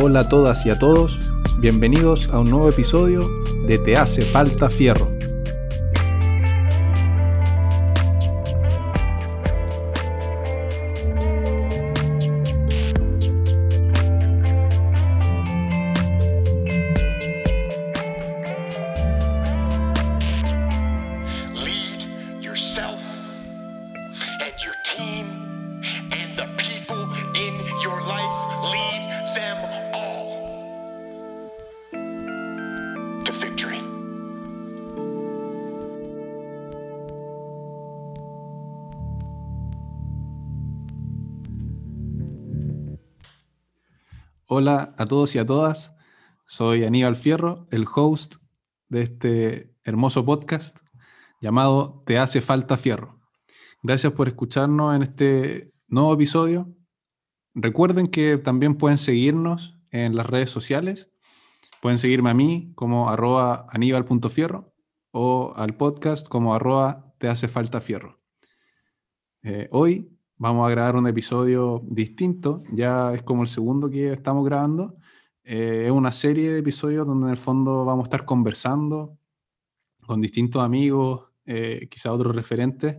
Hola a todas y a todos, bienvenidos a un nuevo episodio de Te hace falta fierro. Hola a todos y a todas, soy Aníbal Fierro, el host de este hermoso podcast llamado Te hace falta fierro. Gracias por escucharnos en este nuevo episodio. Recuerden que también pueden seguirnos en las redes sociales. Pueden seguirme a mí como arroba aníbal.fierro o al podcast como arroba te hace falta fierro. Eh, hoy vamos a grabar un episodio distinto, ya es como el segundo que estamos grabando. Eh, es una serie de episodios donde en el fondo vamos a estar conversando con distintos amigos, eh, quizá otros referentes,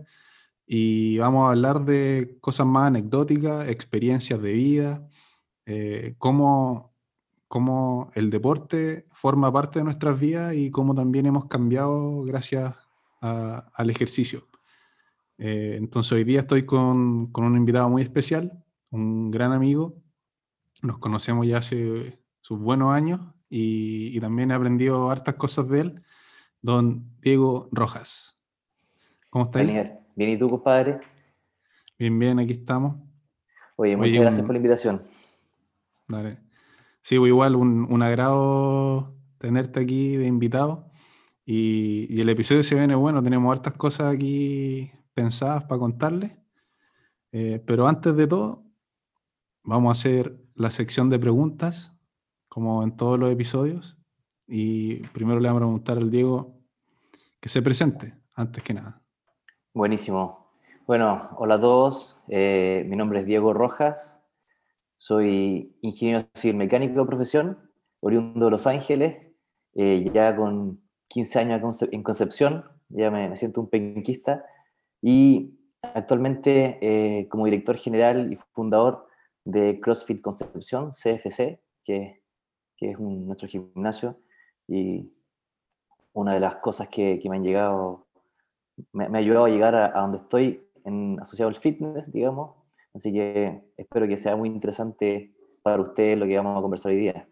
y vamos a hablar de cosas más anecdóticas, experiencias de vida, eh, cómo, cómo el deporte forma parte de nuestras vidas y cómo también hemos cambiado gracias al ejercicio. Eh, entonces hoy día estoy con, con un invitado muy especial, un gran amigo. Nos conocemos ya hace sus buenos años y, y también he aprendido hartas cosas de él, don Diego Rojas. ¿Cómo estáis? Bien, bien, ¿y tú, compadre? Bien, bien, aquí estamos. Oye, muchas Oye, gracias un- por la invitación. Dale. Sí, pues igual un, un agrado tenerte aquí de invitado. Y, y el episodio se viene bueno, tenemos hartas cosas aquí pensadas para contarles. Eh, pero antes de todo, vamos a hacer la sección de preguntas, como en todos los episodios. Y primero le vamos a preguntar al Diego que se presente, antes que nada. Buenísimo. Bueno, hola a todos. eh, mi nombre es Diego Rojas. Soy ingeniero civil mecánico de profesión, oriundo de Los Ángeles, eh, ya con 15 años en Concepción, ya me, me siento un penquista. Y actualmente eh, como director general y fundador de CrossFit Concepción, CFC, que, que es nuestro gimnasio. Y una de las cosas que, que me han llegado me, ha ayudado a llegar a, donde estoy en, asociado al fitness, digamos. Así que espero que sea muy interesante para ustedes lo que vamos a conversar hoy día.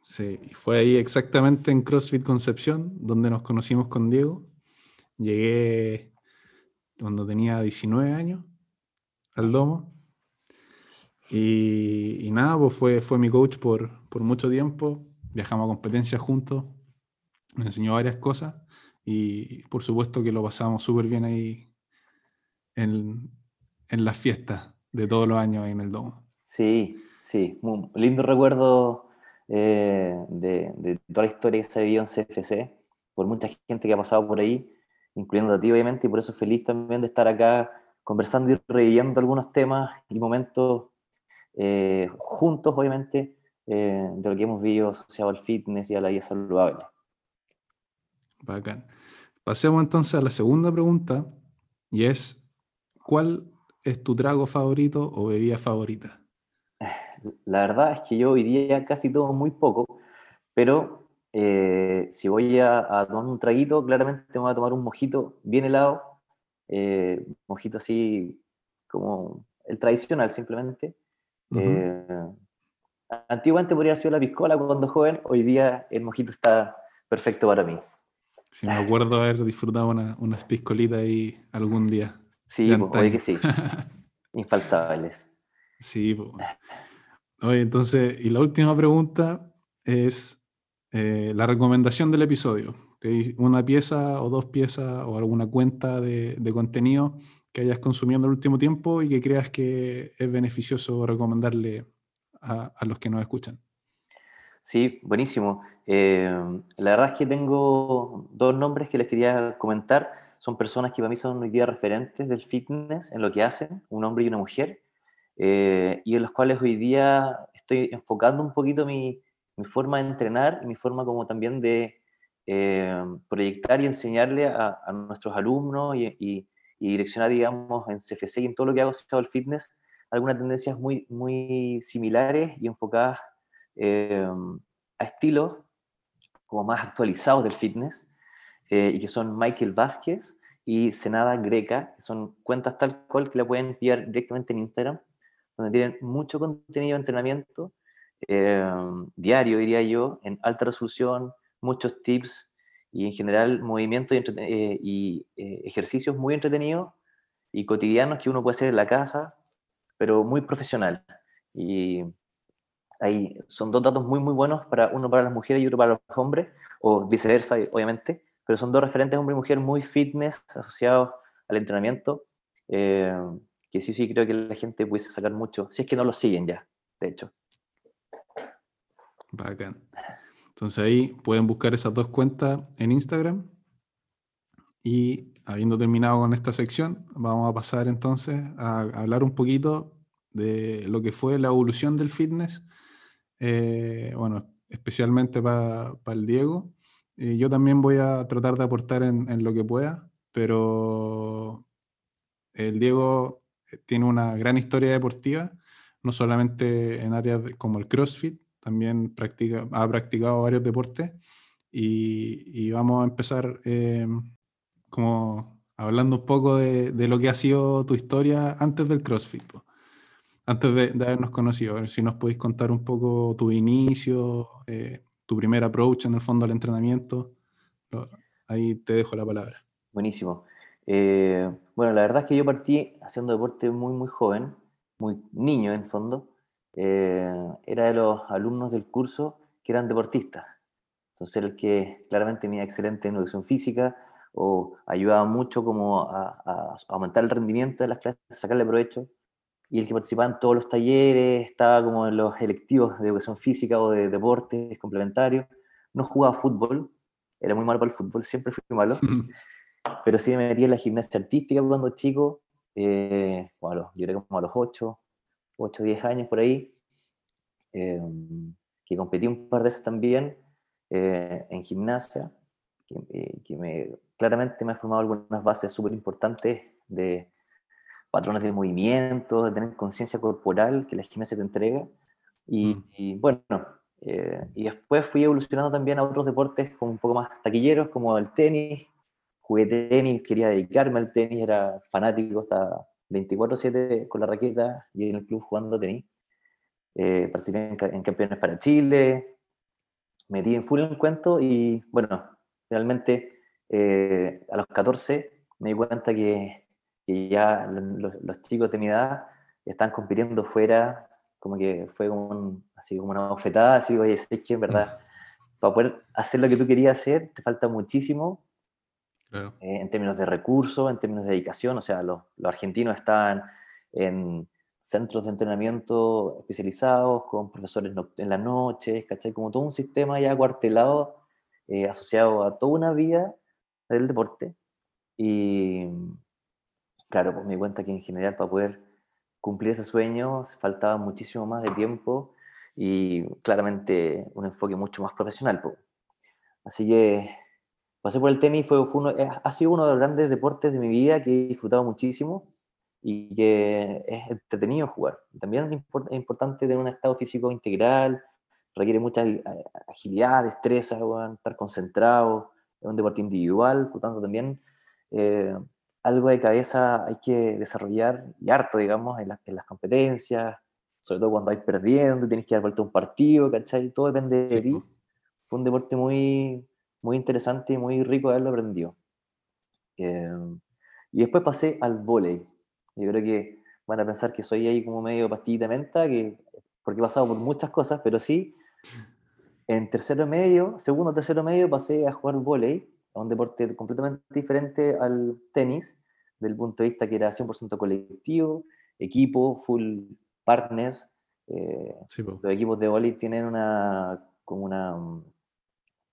Sí, fue ahí exactamente en CrossFit Concepción, donde nos conocimos con Diego. Llegué cuando tenía 19 años al domo. Y, y nada, pues fue, fue mi coach por, por mucho tiempo. Viajamos a competencias juntos. Me enseñó varias cosas. Y por supuesto que lo pasamos súper bien ahí en, en las fiestas de todos los años ahí en el domo. Sí, sí, un lindo recuerdo eh, de, de toda la historia que se ha vivido en CFC, por mucha gente que ha pasado por ahí, incluyendo a ti obviamente, y por eso feliz también de estar acá conversando y reviviendo algunos temas y momentos eh, juntos, obviamente, eh, de lo que hemos vivido asociado al fitness y a la vida saludable. Bacán. Pasemos entonces a la segunda pregunta y es, ¿cuál es tu trago favorito o bebida favorita? La verdad es que yo día casi tomo muy poco, pero eh, si voy a, a tomar un traguito, claramente me voy a tomar un mojito bien helado, eh, mojito así como el tradicional simplemente. Ujú. Eh, antiguamente podría haber sido la piscola cuando joven, hoy día el mojito está perfecto para mí. Si me acuerdo haber disfrutado una- unas piscolitas ahí algún día. Sí, pues, oye que sí, infaltables. Sí, po. Oye, entonces, y la última pregunta es eh, la recomendación del episodio. Una pieza o dos piezas o alguna cuenta de, contenido que hayas consumido en el último tiempo y que creas que es beneficioso recomendarle a, a los que nos escuchan. Sí, buenísimo. Eh, la verdad es que tengo dos nombres que les quería comentar. Son personas que para mí son hoy día referentes del fitness en lo que hacen, un hombre y una mujer, eh, y en los cuales hoy día estoy enfocando un poquito mi, mi forma de entrenar y mi forma como también de eh, proyectar y enseñarle a, nuestros alumnos y, y, y, direccionar, digamos, en CFC y en todo lo que hago asociado al fitness, algunas tendencias muy, muy similares y enfocadas eh, a estilos como más actualizados del fitness, eh, y que son Michael Vázquez y Senada Greca, que son cuentas tal cual que la pueden pillar directamente en Instagram, donde tienen mucho contenido de entrenamiento eh, diario, diría yo, en alta resolución, muchos tips y en general movimientos y, eh, y eh, ejercicios muy entretenidos y cotidianos que uno puede hacer en la casa, pero muy profesional. Y ahí son dos datos muy, muy buenos, para uno para las mujeres y otro para los hombres, o viceversa, obviamente, pero son dos referentes hombre y mujer muy fitness asociados al entrenamiento, eh, que sí, sí creo que la gente puede sacar mucho, si es que no lo siguen ya, de hecho. Bacán. Entonces ahí pueden buscar esas dos cuentas en Instagram. Y habiendo terminado con esta sección, vamos a pasar entonces a hablar un poquito de lo que fue la evolución del fitness. Eh, bueno, especialmente para el Diego. Eh, yo también voy a tratar de aportar en, en, lo que pueda, pero el Diego tiene una gran historia deportiva, no solamente en áreas como el CrossFit, también practica, ha practicado varios deportes y, y vamos a empezar eh, como hablando un poco de, de, lo que ha sido tu historia antes del CrossFit, antes de, de, habernos conocido. A ver si nos podéis contar un poco tu inicio, eh, tu primer approach en el fondo al entrenamiento. Ahí te dejo la palabra. Buenísimo. Eh, bueno, la verdad es que yo partí haciendo deporte muy, muy joven, muy niño en fondo eh, era de los alumnos del curso que eran deportistas. Entonces era el que claramente tenía excelente en educación física o ayudaba mucho como a, a, aumentar el rendimiento de las clases, sacarle provecho. Y el que participaba en todos los talleres, estaba como en los electivos de educación física o de deportes complementarios. No jugaba fútbol, era muy malo para el fútbol, siempre fui malo. pero sí me metí en la gimnasia artística cuando chico, eh, bueno, yo era como a los 8, 8 o 10 años por ahí, eh, que competí un par de veces también eh, en gimnasia, que, eh, que, me, claramente me ha formado algunas bases súper importantes de patrones de movimiento, de tener conciencia corporal que la gimnasia te entrega. Y, mm. y bueno, eh, y después fui evolucionando también a otros deportes como un poco más taquilleros, como el tenis. Jugué tenis, quería dedicarme al tenis, era fanático, estaba 24-7 con la raqueta y en el club jugando tenis. Eh, participé en, en, campeones para Chile, metí en full en cuento y bueno, realmente eh, a los 14 me di cuenta que, que ya los, los, chicos de mi edad están compitiendo fuera, como que fue como, un, así como una bofetada, así, oye, es que en verdad, para poder hacer lo que tú querías hacer, te falta muchísimo Claro. Eh, en términos de recursos, en términos de dedicación, o sea, los, los, argentinos están en centros de entrenamiento especializados, con profesores en las noches, ¿cachai? Como todo un sistema ya cuartelado, eh, asociado a toda una vida del deporte. Y claro, pues me di cuenta que en general para poder cumplir ese sueño faltaba muchísimo más de tiempo y claramente un enfoque mucho más profesional. Pues. Así que pasé por el tenis, fue, fue uno, ha sido uno de los grandes deportes de mi vida que he disfrutado muchísimo y que es entretenido jugar. También es importante tener un estado físico integral, requiere mucha agilidad, destreza, estar concentrado, es un deporte individual, por tanto también eh, algo de cabeza hay que desarrollar y harto, digamos, en, la, en, las competencias, sobre todo cuando vais perdiendo, tienes que dar vuelta a un partido, ¿cachai? Todo depende de sí. ti. Fue un deporte muy, muy interesante y muy rico haberlo aprendido. Eh, y después pasé al volei. Yo creo que van a pensar que soy ahí como medio pastillita menta, que, porque he pasado por muchas cosas, pero sí, en tercero medio, segundo tercero medio, pasé a jugar volei, a un deporte completamente diferente al tenis, del punto de vista que era 100% colectivo, equipo, full partners. Eh, sí, los equipos de volei tienen una, como una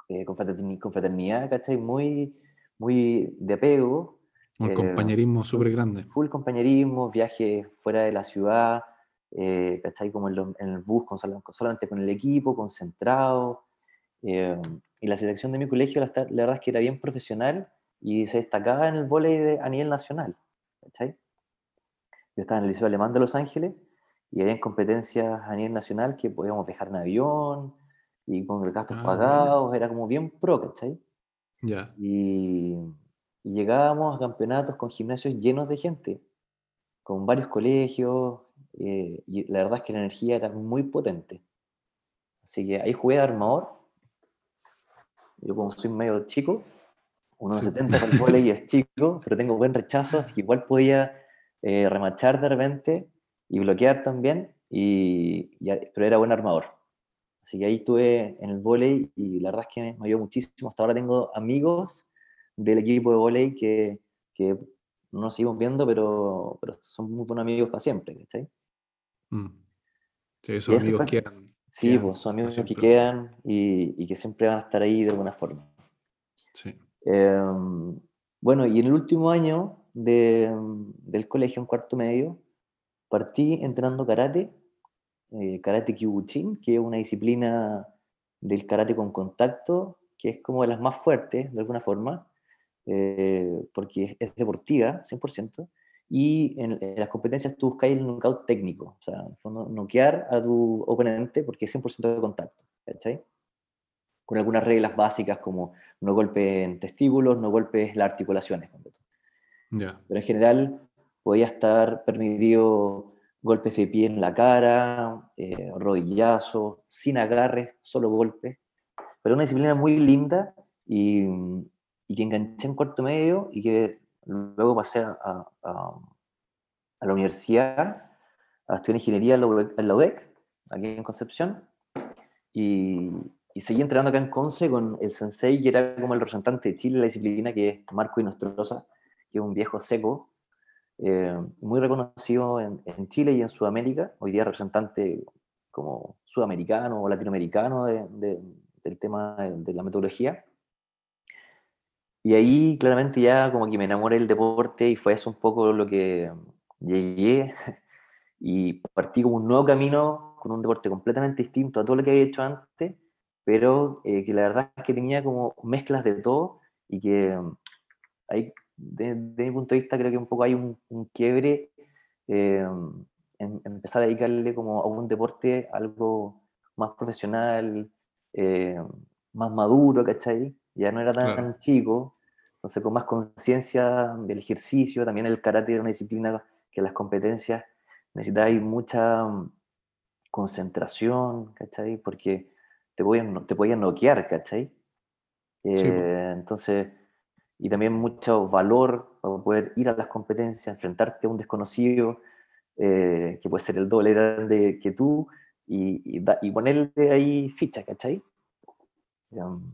eh, confraternidad, ¿cachai? Muy, muy de apego. Un eh, compañerismo súper grande. Full compañerismo, viajes fuera de la ciudad, eh, ¿cachai? Como en, lo- en el bus, con, sol- solamente con el equipo, concentrado. eh, y la selección de mi colegio, la, la verdad es que era bien profesional y se destacaba en el de- a nivel nacional, ¿cachai? Yo estaba en el Liceo Alemán de Los Ángeles y había competencias a nivel nacional que podíamos viajar en avión y con gastos Ah, pagados, era como bien pro, ¿cachai? Ya. Y, y llegábamos a campeonatos con gimnasios llenos de gente, con varios colegios, eh, y la verdad es que la energía era muy potente. Así que ahí jugué de armador. Yo como soy medio chico, 1,70 para el vóley es chico, pero tengo buen rechazo, así que igual podía eh, remachar de repente y bloquear también, y, y pero era buen armador. Así que ahí estuve en el vóley y la verdad es que me, me ayudó muchísimo. Hasta ahora tengo amigos del equipo de vóley que, que no nos seguimos viendo, pero, pero son muy buenos amigos para siempre, ¿cachai? Mm. Sí, esos eso amigos fue- quedan. Sí, quedan pues son amigos que quedan y, y que siempre van a estar ahí de alguna forma. Sí. Em, bueno, y en el último año de, del colegio, en cuarto medio, partí entrenando karate, eh, karate Kyokushin, que es una disciplina del karate con contacto, que es como de las más fuertes, de alguna forma, eh, porque es, deportiva, 100%, y en, en las competencias tú buscas el knockout técnico, o sea, en el fondo, noquear a tu oponente porque es 100% de contacto, ¿cachai? Con algunas reglas básicas como no golpes en testículos, no golpes las articulaciones. Ya. Pero en general podía estar permitido golpes de pie en la cara, eh, rodillazos, sin agarres, solo golpes. Pero una disciplina muy linda y, que enganché en cuarto medio y que luego pasé a, la universidad a estudiar ingeniería en la UDEC, aquí en Concepción. Y, y seguí entrenando acá en Conce con el sensei que era como el representante de Chile en la disciplina, que es Marco Inostroza, que es un viejo seco, eh, muy reconocido en, en Chile y en Sudamérica, hoy día representante como sudamericano o latinoamericano de- de- del tema de, de la metodología. Y ahí claramente ya como que me enamoré del deporte y fue eso un poco lo que llegué y partí como un nuevo camino con un deporte completamente distinto a todo lo que había hecho antes, pero eh, que la verdad es que tenía como mezclas de todo y que mm, ahí, de, de mi punto de vista, creo que un poco hay un, un quiebre eh, en, empezar a dedicarle como a un deporte algo más profesional, eh, más maduro, ¿cachai? Ya no era tan Claro. chico, entonces con más conciencia del ejercicio, también el karate era una disciplina que las competencias necesitaba mucha mm, concentración, ¿cachai? Porque te podían, te podían noquear, ¿cachai? Eh, entonces, y también mucho valor para poder ir a las competencias, enfrentarte a un desconocido eh, que puede ser el doble grande que tú y, y, da- y ponerle ahí ficha, ¿cachai? Um,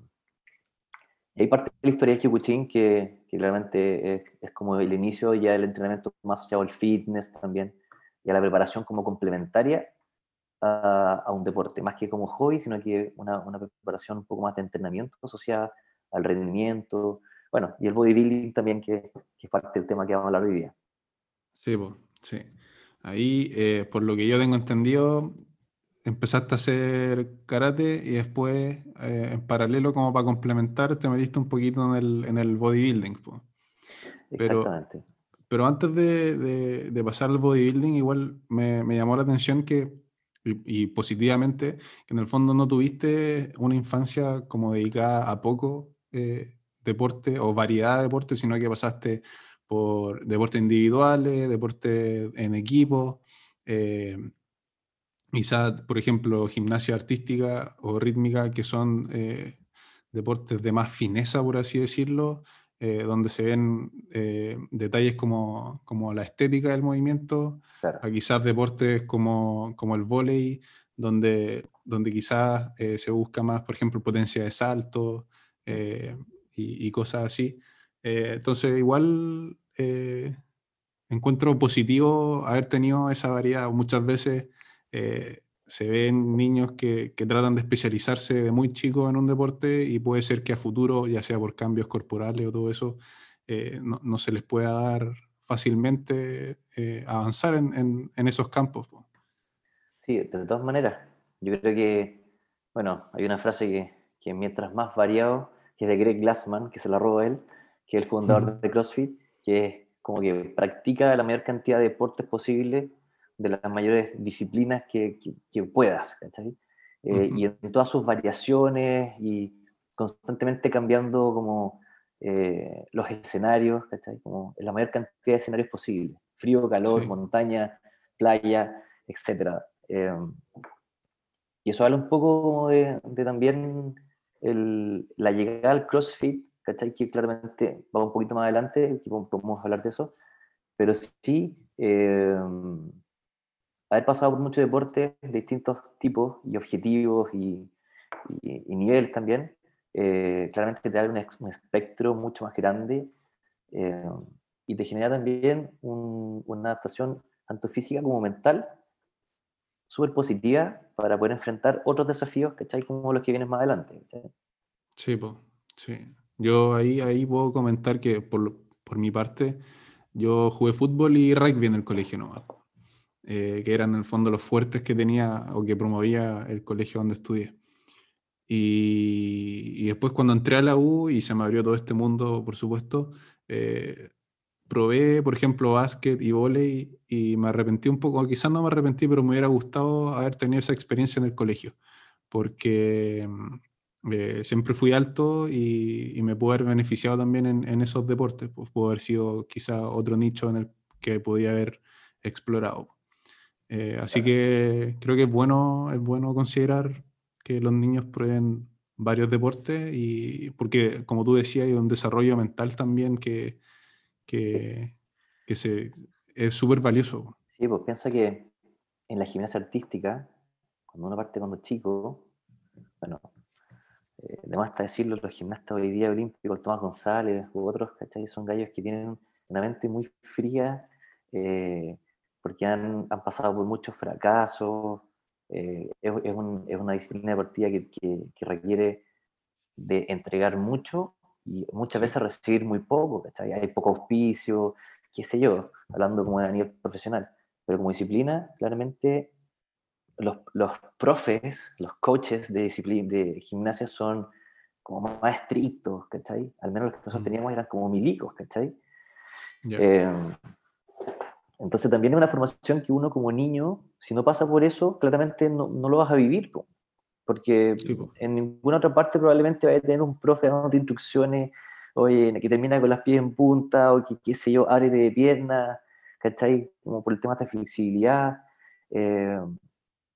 y ahí parte la historia de Kyokushin, que, que claramente es, es como el inicio ya del entrenamiento más asociado al fitness también y a la preparación como complementaria a, a un deporte, más que como hobby, sino que una, una preparación un poco más de entrenamiento asociada al rendimiento, bueno, y el bodybuilding también, que, que es parte del tema que vamos a hablar hoy día. Sí, po, sí. Ahí, eh, por lo que yo tengo entendido, empezaste a hacer karate y después, eh, en paralelo, como para complementar, te metiste un poquito en el, en el bodybuilding. Pero- Exactamente. Pero antes de, de- de pasar al bodybuilding, igual me, me llamó la atención que, y, y positivamente, que en el fondo no tuviste una infancia como dedicada a poco eh, deporte o variedad de deporte, sino que pasaste por deportes individuales, deportes en equipo, eh, quizás, por ejemplo, gimnasia artística o rítmica, que son eh, deportes de más fineza, por así decirlo, eh, donde se ven detalles como, como la estética del movimiento, Claro. a quizás deportes como, como el vóley, donde, donde quizás se busca más, por ejemplo, potencia de salto y, y cosas así. Eh, entonces, igual eh, encuentro positivo haber tenido esa variedad. Muchas veces eh, se ven niños que, que tratan de especializarse de muy chicos en un deporte y puede ser que a futuro, ya sea por cambios corporales o todo eso, eh, no, no se les pueda dar fácilmente eh, avanzar en, en- en esos campos. po. Sí, de todas maneras. Yo creo que, bueno, hay una frase que, que mientras más variado, que es de Greg Glassman, que se la robó él, que es el fundador de CrossFit, que es como que practica la mayor cantidad de deportes posible de las mayores disciplinas que, que, puedas, ¿cachai? Eh, y en todas sus variaciones y constantemente cambiando como eh, los escenarios, ¿cachai? Como la mayor cantidad de escenarios posible. Frío, calor, montaña, playa, etc. Em, y eso habla un poco de, también el, la llegada al CrossFit, ¿cachai? Que claramente va un poquito más adelante, que podemos hablar de eso, pero sí em, haber pasado por muchos deportes de distintos tipos y objetivos y, y, niveles también, eh, claramente te da un, un, espectro mucho más grande eh, y te genera también una adaptación tanto física como mental súper positiva para poder enfrentar otros desafíos, ¿cachai? Como los que vienen más adelante. Sí, pues, sí. Yo ahí, ahí puedo comentar que por, por mi parte, yo jugué fútbol y rugby en el colegio nomás. Eh, que eran en el fondo los fuertes que tenía o que promovía el colegio donde estudié. Y, después cuando entré a la U y se me abrió todo este mundo, por supuesto, eh, probé, por ejemplo, básquet y vóley y me arrepentí un poco, quizás no me arrepentí, pero me hubiera gustado haber tenido esa experiencia en el colegio, porque mm, eh, siempre fui alto y, me pude haber beneficiado también en, esos deportes, pues pudo haber sido quizá otro nicho en el que podía haber explorado. Eh, así que creo que es bueno, es bueno considerar que los niños prueben varios deportes y porque como tú decías hay un desarrollo mental también que, que, se, es súper valioso. Sí, pues piensa que en la gimnasia artística, cuando uno parte cuando chico, bueno, eh, además está decirlo, los gimnastas hoy día olímpicos, Tomás González u otros, ¿cachai? Son gallos que tienen una mente muy fría, eh, porque han, han, pasado por muchos fracasos. Eh, es, es, es, una disciplina deportiva que, que, que, requiere de entregar mucho y muchas veces recibir muy poco, ¿cachai? Hay poco auspicio, qué sé yo, hablando como de nivel profesional. Pero como disciplina, claramente los, los profes, los coaches de, disciplina, de gimnasia son como más estrictos, ¿cachai? Al menos los que nosotros mm. teníamos eran como milicos, ¿cachai? Eh, entonces también es una formación que uno como niño, si no pasa por eso, claramente no, no lo vas a vivir, porque en ninguna otra parte probablemente vaya a tener un profe dando instrucciones, oye, que termina con las pies en punta, o que, qué sé yo, abre de pierna, ¿cachai? Como por el tema de flexibilidad. Eh,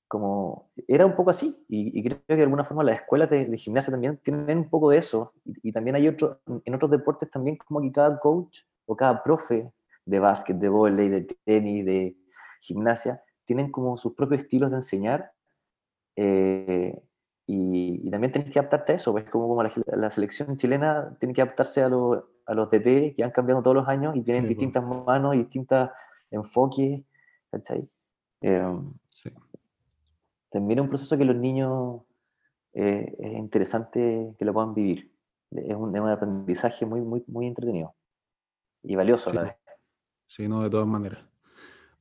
como era un poco así, y, creo que de alguna forma las escuelas de, gimnasia también tienen un poco de eso, y, también hay otro, en otros deportes también como que cada coach o cada profe de básquet, de voleibol, de tenis, de gimnasia, tienen como sus propios estilos de enseñar, eh, y, también tienes que adaptarte a eso, pues como, como la, selección chilena tiene que adaptarse a, a los DT que han cambiado todos los años y tienen distintas manos y distintos enfoques, ¿cachai? Eh, también es un proceso que los niños eh, es interesante que lo puedan vivir. Es un, es un, aprendizaje muy, muy, muy entretenido y valioso a la vez. Sí, no, de todas maneras.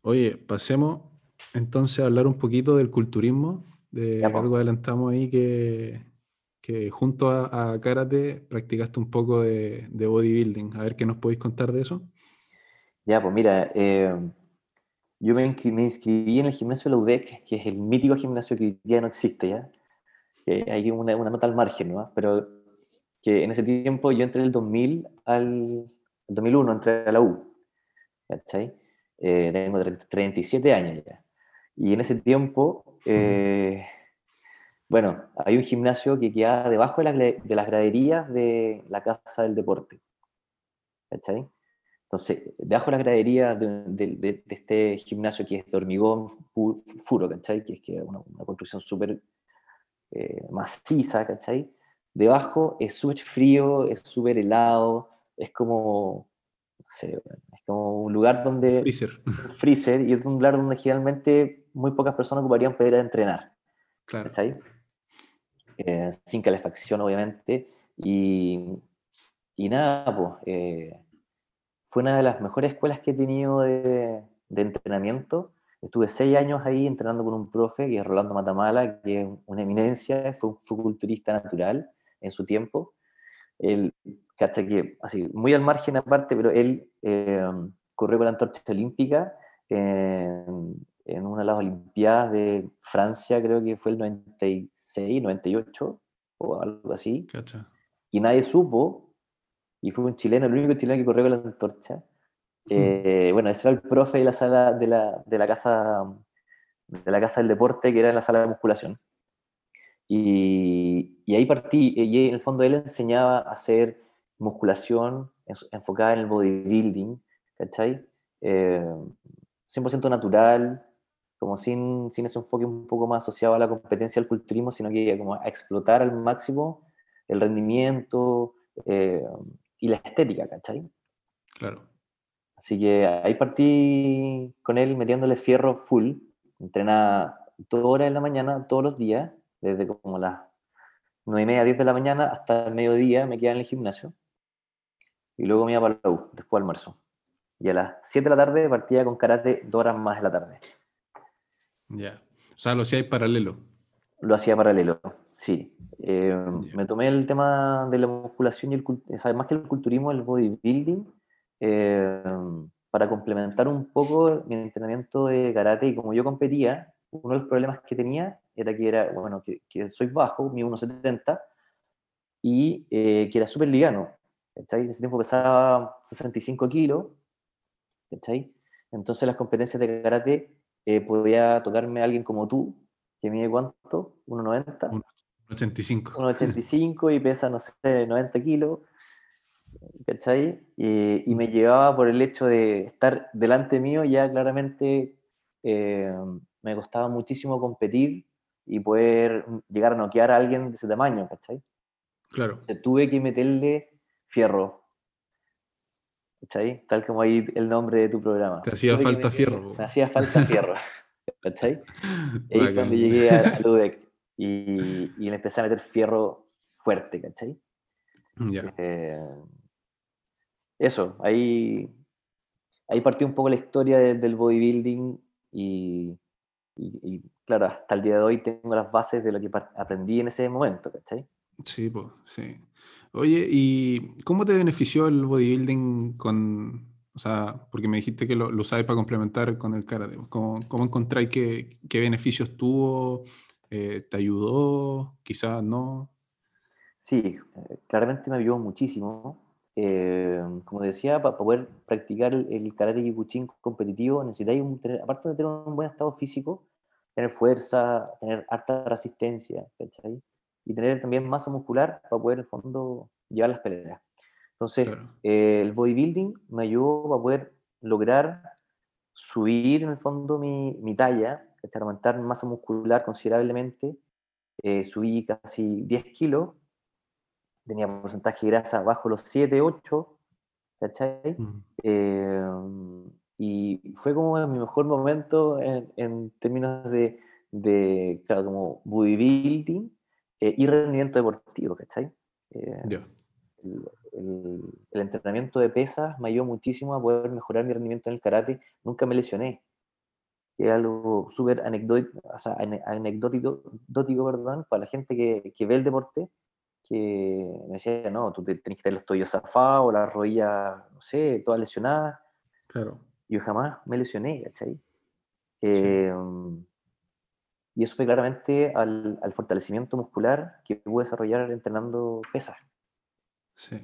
Oye, pasemos entonces a hablar un poquito del culturismo, de algo adelantamos ahí que, que junto a, a, Karate practicaste un poco de, de, bodybuilding. A ver qué nos podéis contar de eso. Ya, pues mira, eh, yo me, inscribí en el gimnasio de la UDEC, que es el mítico gimnasio que ya no existe ya. hay una, una, nota al margen, ¿no? Pero que en ese tiempo yo entré en el 2000 al 2001, entré a la U. ¿Cachai? Eh, tengo 37 años ya. Y en ese tiempo, eh, bueno, hay un gimnasio que queda debajo de, de, las graderías de la Casa del Deporte. ¿Cachai? Entonces, debajo de las graderías de, de, este gimnasio que es de hormigón furo, ¿cachai? Que es que una, una construcción súper eh, maciza, ¿cachai? Debajo es súper frío, es súper helado, es como, no sé, es como un lugar donde... Freezer. Freezer, y es un lugar donde generalmente muy pocas personas ocuparían para ir a entrenar. Claro. Eh, sin calefacción, obviamente. Y, y nada, pues, eh, fue una de las mejores escuelas que he tenido de, de entrenamiento. Estuve seis años ahí entrenando con un profe, que es Rolando Matamala, que es una eminencia, fue un culturista natural en su tiempo. Él, hasta que, así, muy al margen aparte, pero él eh, corrió con la antorcha olímpica en, en una de las Olimpiadas de Francia, creo que fue el 96, 98 o algo así. Cacha. Y nadie supo, y fue un chileno, el único chileno que corrió con la antorcha. Eh, bueno, ese era el profe de la sala de la, de la casa de la casa del deporte, que era en la sala de musculación. Y, y ahí partí, y en el fondo él enseñaba a hacer musculación en- enfocada en el bodybuilding, ¿cachai? Eh, 100% natural, como sin, sin ese enfoque un poco más asociado a la competencia del culturismo, sino que como a explotar al máximo el rendimiento eh, y la estética, ¿cachai? Claro. Así que ahí partí con él metiéndole fierro full. Entrena dos horas en la mañana todos los días, desde como las 9 y media, 10 de la mañana hasta el mediodía me quedaba en el gimnasio. Y luego me iba para la U, después almuerzo. Y a las 7 de la tarde partía con karate dos horas más de la tarde. Ya. O sea, lo hacíais paralelo. Lo hacía paralelo, sí. Eh. Me tomé el tema de la musculación y el, cul- o sea, más que el culturismo, el bodybuilding, eh, para complementar un poco mi entrenamiento de karate. Y como yo competía, uno de los problemas que tenía era que era, bueno, que, que soy bajo, mi 1,70, y eh, que era súper liviano. ¿cachai? En ese tiempo pesaba 65 kilos, ¿cachai? Entonces las competencias de karate eh, podía tocarme alguien como tú, que mide cuánto, 1,90. Un 85. 1,85 y pesa, no sé, 90 kilos, ¿cachai? Y, y me llevaba por el hecho de estar delante mío, ya claramente eh, me costaba muchísimo competir y poder llegar a noquear a alguien de ese tamaño, ¿cachai? Claro. Entonces, tuve que meterle fierro, ¿cachai? Tal como ahí el nombre de tu programa. Te hacía falta meterle- fierro. Me hacía falta fierro, ¿cachai? Y ahí cuando llegué a, a Ludec y, y le empecé a meter fierro fuerte, ¿cachai? Ya. Eh, eso, ahí, ahí partió un poco la historia de- del bodybuilding y, y- y, claro, hasta el día de hoy tengo las bases de lo que aprendí en ese momento, ¿cachai? Sí, pues, sí. Oye, ¿y cómo te benefició el bodybuilding con, o sea, porque me dijiste que lo, lo usabas para complementar con el karate? pues, ¿Cómo, encontráis qué, beneficios tuvo? Eh, ¿te ayudó? Quizás no. Sí, eh, claramente me ayudó muchísimo. Eh, como decía, para poder practicar el, karate kikuchin competitivo necesitáis, aparte de tener un buen estado físico, tener fuerza, tener harta resistencia, ¿cachai? Y tener también masa muscular para poder, en el fondo, llevar las peleas. Entonces, Claro. eh, el bodybuilding me ayudó para poder lograr subir, en el fondo, mi, mi talla, ¿cachai? aumentar masa muscular considerablemente. Eh, subí casi 10 kilos tenía porcentaje de grasa bajo los 7, 8, ¿cachai? Mm, Eh, y fue como mi mejor momento en, en términos de, de, claro, como bodybuilding eh, y rendimiento deportivo, ¿cachai? Eh, Ya. el, el- el entrenamiento de pesas me ayudó muchísimo a poder mejorar mi rendimiento en el karate. Nunca me lesioné. Es algo súper anecdótico, o sea, ane- anecdótico, dótico, perdón, para la gente que, que ve el deporte, que me decía, no, tú te- tenés que tener los tobillos zafados, las rodillas, no sé, todas lesionadas. Claro. Yo jamás me lesioné, ¿cachai? Eh, y eso fue claramente al, al fortalecimiento muscular que pude desarrollar entrenando pesas. Sí.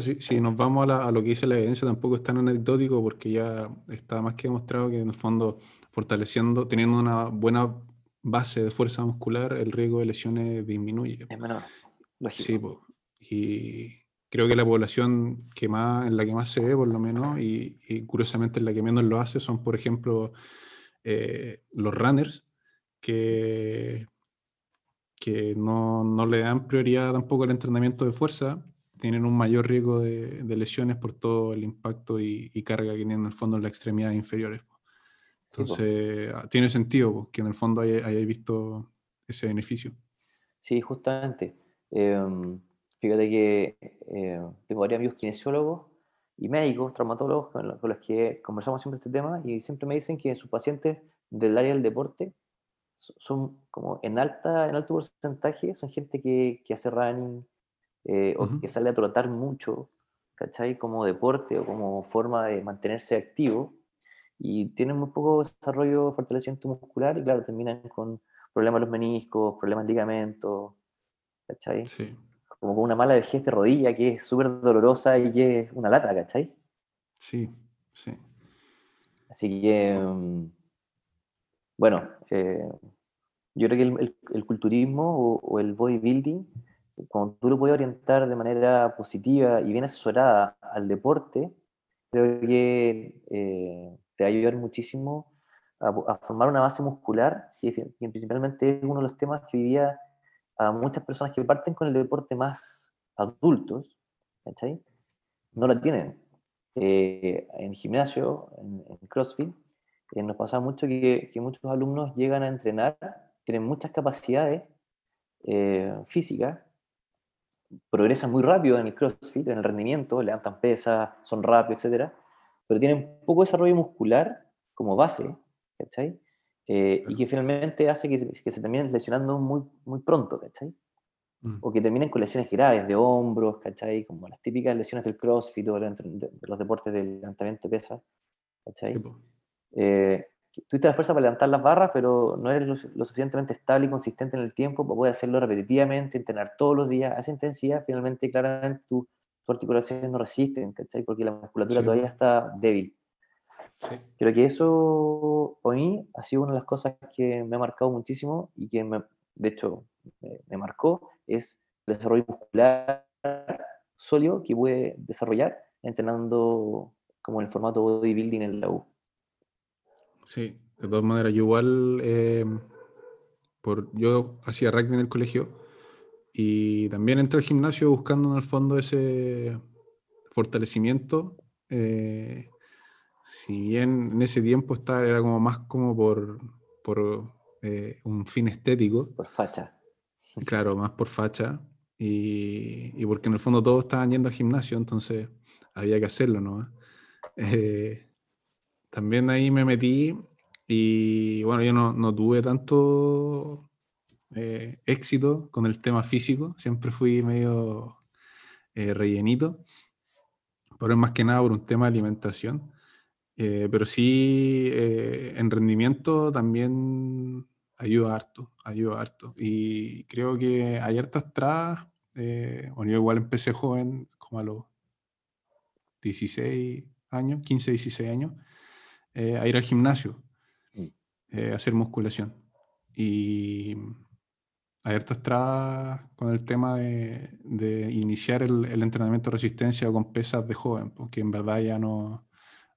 Si, si nos vamos a, la- a lo que dice la evidencia, tampoco es tan anecdótico porque ya está más que demostrado que en el fondo, fortaleciendo, teniendo una buena base de fuerza muscular, el riesgo de lesiones disminuye. Es menor, lógico. Sí, po. y creo que la población que más, en la que más se ve, por lo menos, y, y curiosamente en la que menos lo hace, son, por ejemplo, eh, los runners, que, que no, no le dan prioridad tampoco al entrenamiento de fuerza, tienen un mayor riesgo de, de lesiones por todo el impacto y, y carga que tienen en el fondo en las extremidades inferiores. po. Sí. Entonces, ah, tiene sentido po, que en el fondo hay- hayáis visto ese beneficio. Sí, justamente. Em, fíjate que eh, tengo varios amigos kinesiólogos y médicos, traumatólogos con, lo- con los que conversamos siempre este tema y siempre me dicen que sus pacientes del área del deporte son como en, alta, en alto porcentaje, son gente que, que hace running eh, o Ujú. que sale a trotar mucho, ¿cachai? Como deporte o como forma de mantenerse activo y tienen muy poco desarrollo, fortalecimiento muscular y claro, terminan con problemas de los meniscos, problemas de ligamentos, ¿cachai? Sí, Como con una mala vejez de rodilla que es súper dolorosa y que es una lata, ¿cachai? sí, sí. Así que, mm, bueno, eh, yo creo que el, culturismo o, o el bodybuilding, cuando tú lo puedes orientar de manera positiva y bien asesorada al deporte, creo que eh, te va a ayudar muchísimo a, formar una base muscular, que, que principalmente es uno de los temas que hoy día a muchas personas que parten con el deporte más adultos, ¿cachai? No la tienen. Eh, en gimnasio, en CrossFit, eh, nos pasa mucho que, que muchos alumnos llegan a entrenar, tienen muchas capacidades eh, físicas, progresan muy rápido en el CrossFit, en el rendimiento, levantan pesas, son rápidos, etc. Pero tienen poco desarrollo muscular como base, ¿cachai? Eh, y que finalmente hace que, se- que se terminen lesionando muy, muy pronto, ¿cachai? Mm, o que terminen con lesiones graves de hombros, ¿cachai? Como las típicas lesiones del crossfit o de los de deportes del levantamiento de pesas, ¿cachai? sí. Eh, tuviste la fuerza para levantar las barras, pero no eres lo, lo suficientemente estable y consistente en el tiempo para poder hacerlo repetitivamente, entrenar todos los días a esa intensidad, finalmente, claramente, tu, tu articulaciones no resisten, ¿cachai? Porque la musculatura Sí. todavía está débil. Sí, Creo que eso, para mí, ha sido una de las cosas que me ha marcado muchísimo y que, me, de hecho, me, me marcó, es el desarrollo muscular sólido que puede desarrollar entrenando como en el formato bodybuilding en la U. sí. De todas maneras, yo igual, eh, por, yo hacía rugby en el colegio y también entré al gimnasio buscando en el fondo ese fortalecimiento. eh, si bien en ese tiempo estaba, era como más como por, por eh, un fin estético, Por facha. Claro, más por facha. Y, y porque en el fondo todos estaban yendo al gimnasio, entonces había que hacerlo, ¿no? Eh, también ahí me metí y bueno, yo no, no tuve tanto eh, éxito con el tema físico, siempre fui medio eh, rellenito, pero es más que nada por un tema de alimentación. Eh, pero sí, eh, en rendimiento también ayuda harto, ayuda harto. Y creo que hay hartas trabas. eh, bueno, yo igual empecé joven, como a los 16 años, 15, 16 años, eh, a ir al gimnasio, Mm. eh, a hacer musculación. Y hay hartas trabas con el tema de, de iniciar el, el entrenamiento de resistencia con pesas de joven, porque en verdad ya no,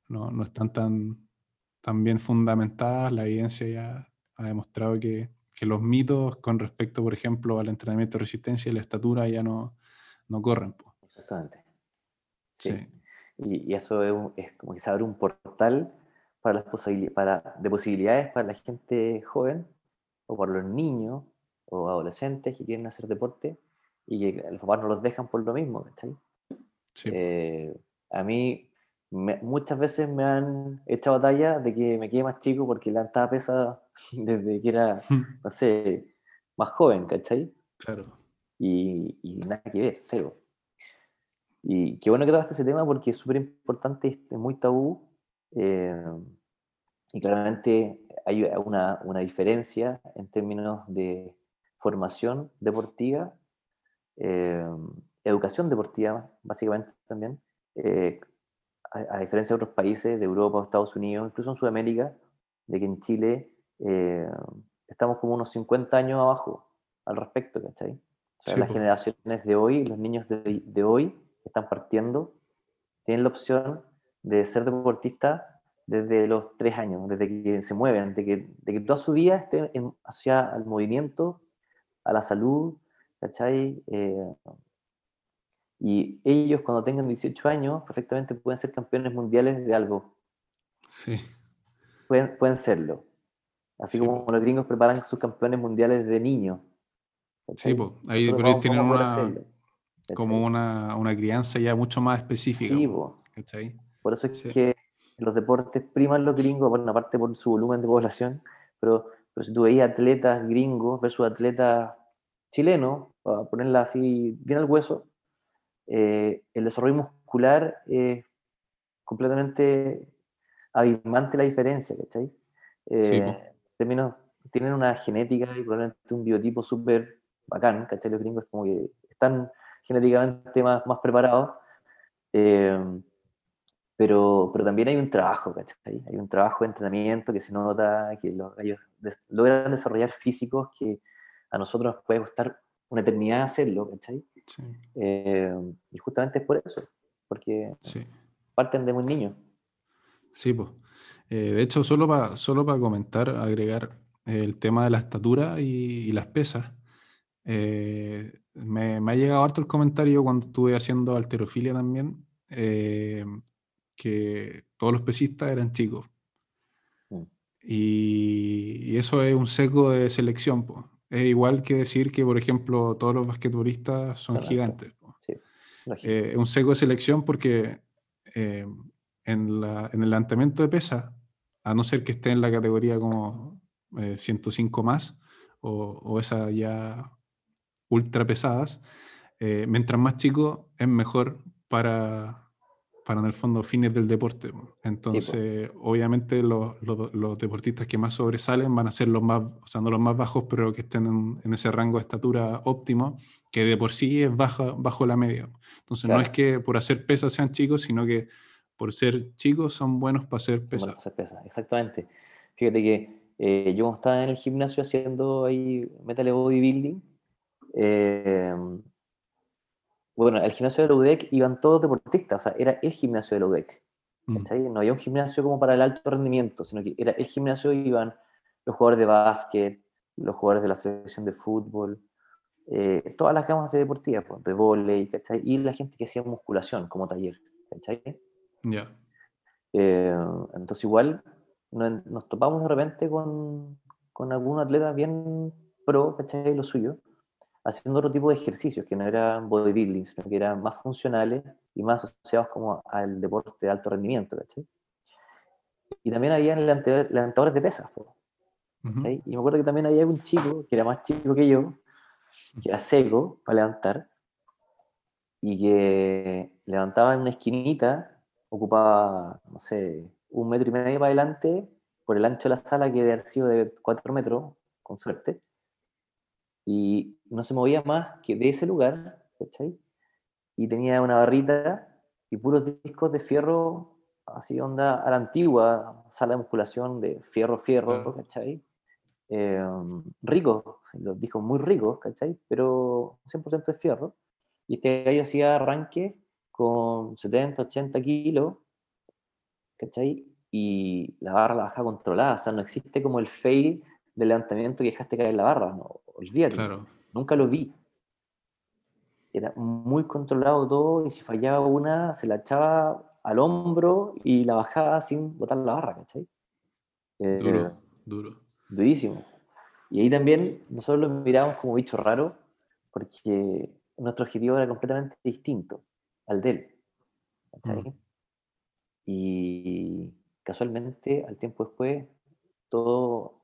no, no están tan, tan bien fundamentadas. La evidencia ya ha demostrado que, que los mitos con respecto, por ejemplo, al entrenamiento de resistencia y la estatura ya no, no corren. po. Exactamente. Sí. Sí, Y, y eso es, es como que se abre un portal para las posibilidades, para, de posibilidades para la gente joven o para los niños o adolescentes que quieren hacer deporte y que los papás no los dejan por lo mismo, ¿cachai? sí. Eh, a mí me- muchas veces me han hecho batalla de que me quede más chico porque levantaba pesas desde que era, no sé, más joven, ¿cachai? claro. y, y nada que ver, cero. Y qué bueno que tocaste ese tema porque es súper importante, es muy tabú. eh, y claramente hay una, una diferencia en términos de formación deportiva, eh, educación deportiva, básicamente también, eh, a, a diferencia de otros países de Europa Estados Unidos, incluso en Sudamérica, de que en Chile eh, estamos como unos 50 años abajo al respecto, ¿cachai? O sea, Sí, las generaciones de hoy, los niños de, de hoy que están partiendo, tienen la opción de ser deportista desde los tres años, desde que se mueven, de que, de que toda su vida esté en- asociada al movimiento, a la salud, ¿cachai? Eh, y ellos cuando tengan 18 años perfectamente pueden ser campeones mundiales de algo, Sí, pueden, pueden serlo. Así Sí, como los gringos preparan sus campeones mundiales de niños. sí, po. ahí por ahí tienen una, como una, una crianza ya mucho más específica. Sí, po. Por eso es Sí. que los deportes priman los gringos, bueno, aparte por su volumen de población, pero, pero si tú veías atletas gringos versus atletas chilenos, para ponerla así bien al hueso, eh, el desarrollo muscular es completamente abismante la diferencia, ¿cachai? Eh, términos, tienen una genética y probablemente un biotipo súper bacán, ¿cachai? Los gringos como que están genéticamente más, más preparados, eh, pero, pero también hay un trabajo, ¿cachai? Hay un trabajo de entrenamiento que se nota, que los, ellos logran desarrollar físicos que a nosotros nos puede costar una eternidad hacerlo, ¿cachai? Eh, y justamente es por eso, porque parten de muy niños. Sí, pues. de hecho, solo para solo para comentar, agregar el tema de la estatura y, las pesas. Eh, me, ha llegado harto el comentario cuando estuve haciendo alterofilia también, que todos los pesistas eran chicos. Mm. Y, eso es un seco de selección. pues es igual que decir que, por ejemplo, todos los basquetbolistas son gigantes. Eh, es un seco de selección porque eh, en, el levantamiento de pesa, a no ser que esté en la categoría como 105 eh, más o, o esa ya ultra pesadas, mientras más chico es mejor para, para en el fondo fines del deporte. Entonces, obviamente los, los, deportistas que más sobresalen van a ser los más, o sea, no los más bajos, pero que estén en, ese rango de estatura óptimo, que de por sí es baja, bajo la media. Entonces, no es que por hacer pesas sean chicos, sino que por ser chicos son buenos para hacer pesas. hacer pesas, exactamente. Fíjate que eh, yo estaba en el gimnasio haciendo ahí metal bodybuilding, eh, bueno, el gimnasio de la UDEC iban todos deportistas, o sea, era el gimnasio de la UDEC. Mm. No había un gimnasio como para el alto rendimiento, sino que era el gimnasio iban los jugadores de básquet, los jugadores de la selección de fútbol, eh, todas las gamas de deportivas, pues, de volei, ¿cachai? Y la gente que hacía musculación como taller, ¿cachai? Ya. Eh, entonces igual nos, topamos de repente con, con algún atleta bien pro, ¿cachai? Lo suyo, haciendo otro tipo de ejercicios que no eran bodybuilding, sino que eran más funcionales y más asociados como al deporte de alto rendimiento, ¿cachai? Y también había levantadores de pesas, Y me acuerdo que también había un chico que era más chico que yo, que era seco para levantar, y que levantaba en una esquinita, ocupaba, no sé, un metro y medio para adelante, por el ancho de la sala que debe haber sido de cuatro metros, con suerte, y no se movía más que de ese lugar, ¿cachai? Y tenía una barrita y puros discos de fierro, así onda a la antigua, sala de musculación de fierro, fierro, ¿cachai? Eh, ricos, los discos muy ricos, ¿cachai? Pero 100% de fierro. Y este gallo hacía arranque con 70, 80 kilos, ¿cachai? Y la barra la baja controlada, o sea, no existe como el fail del levantamiento que dejaste caer la barra, no, olvídate. Claro. Nunca lo vi. Era muy controlado todo y si fallaba una, se la echaba al hombro y la bajaba sin botar la barra, ¿cachai? Eh, duro, duro. Durísimo. Y ahí también nosotros lo miramos como bicho raro porque nuestro objetivo era completamente distinto al de él. ¿cachai? Mm. Y casualmente, al tiempo después, todo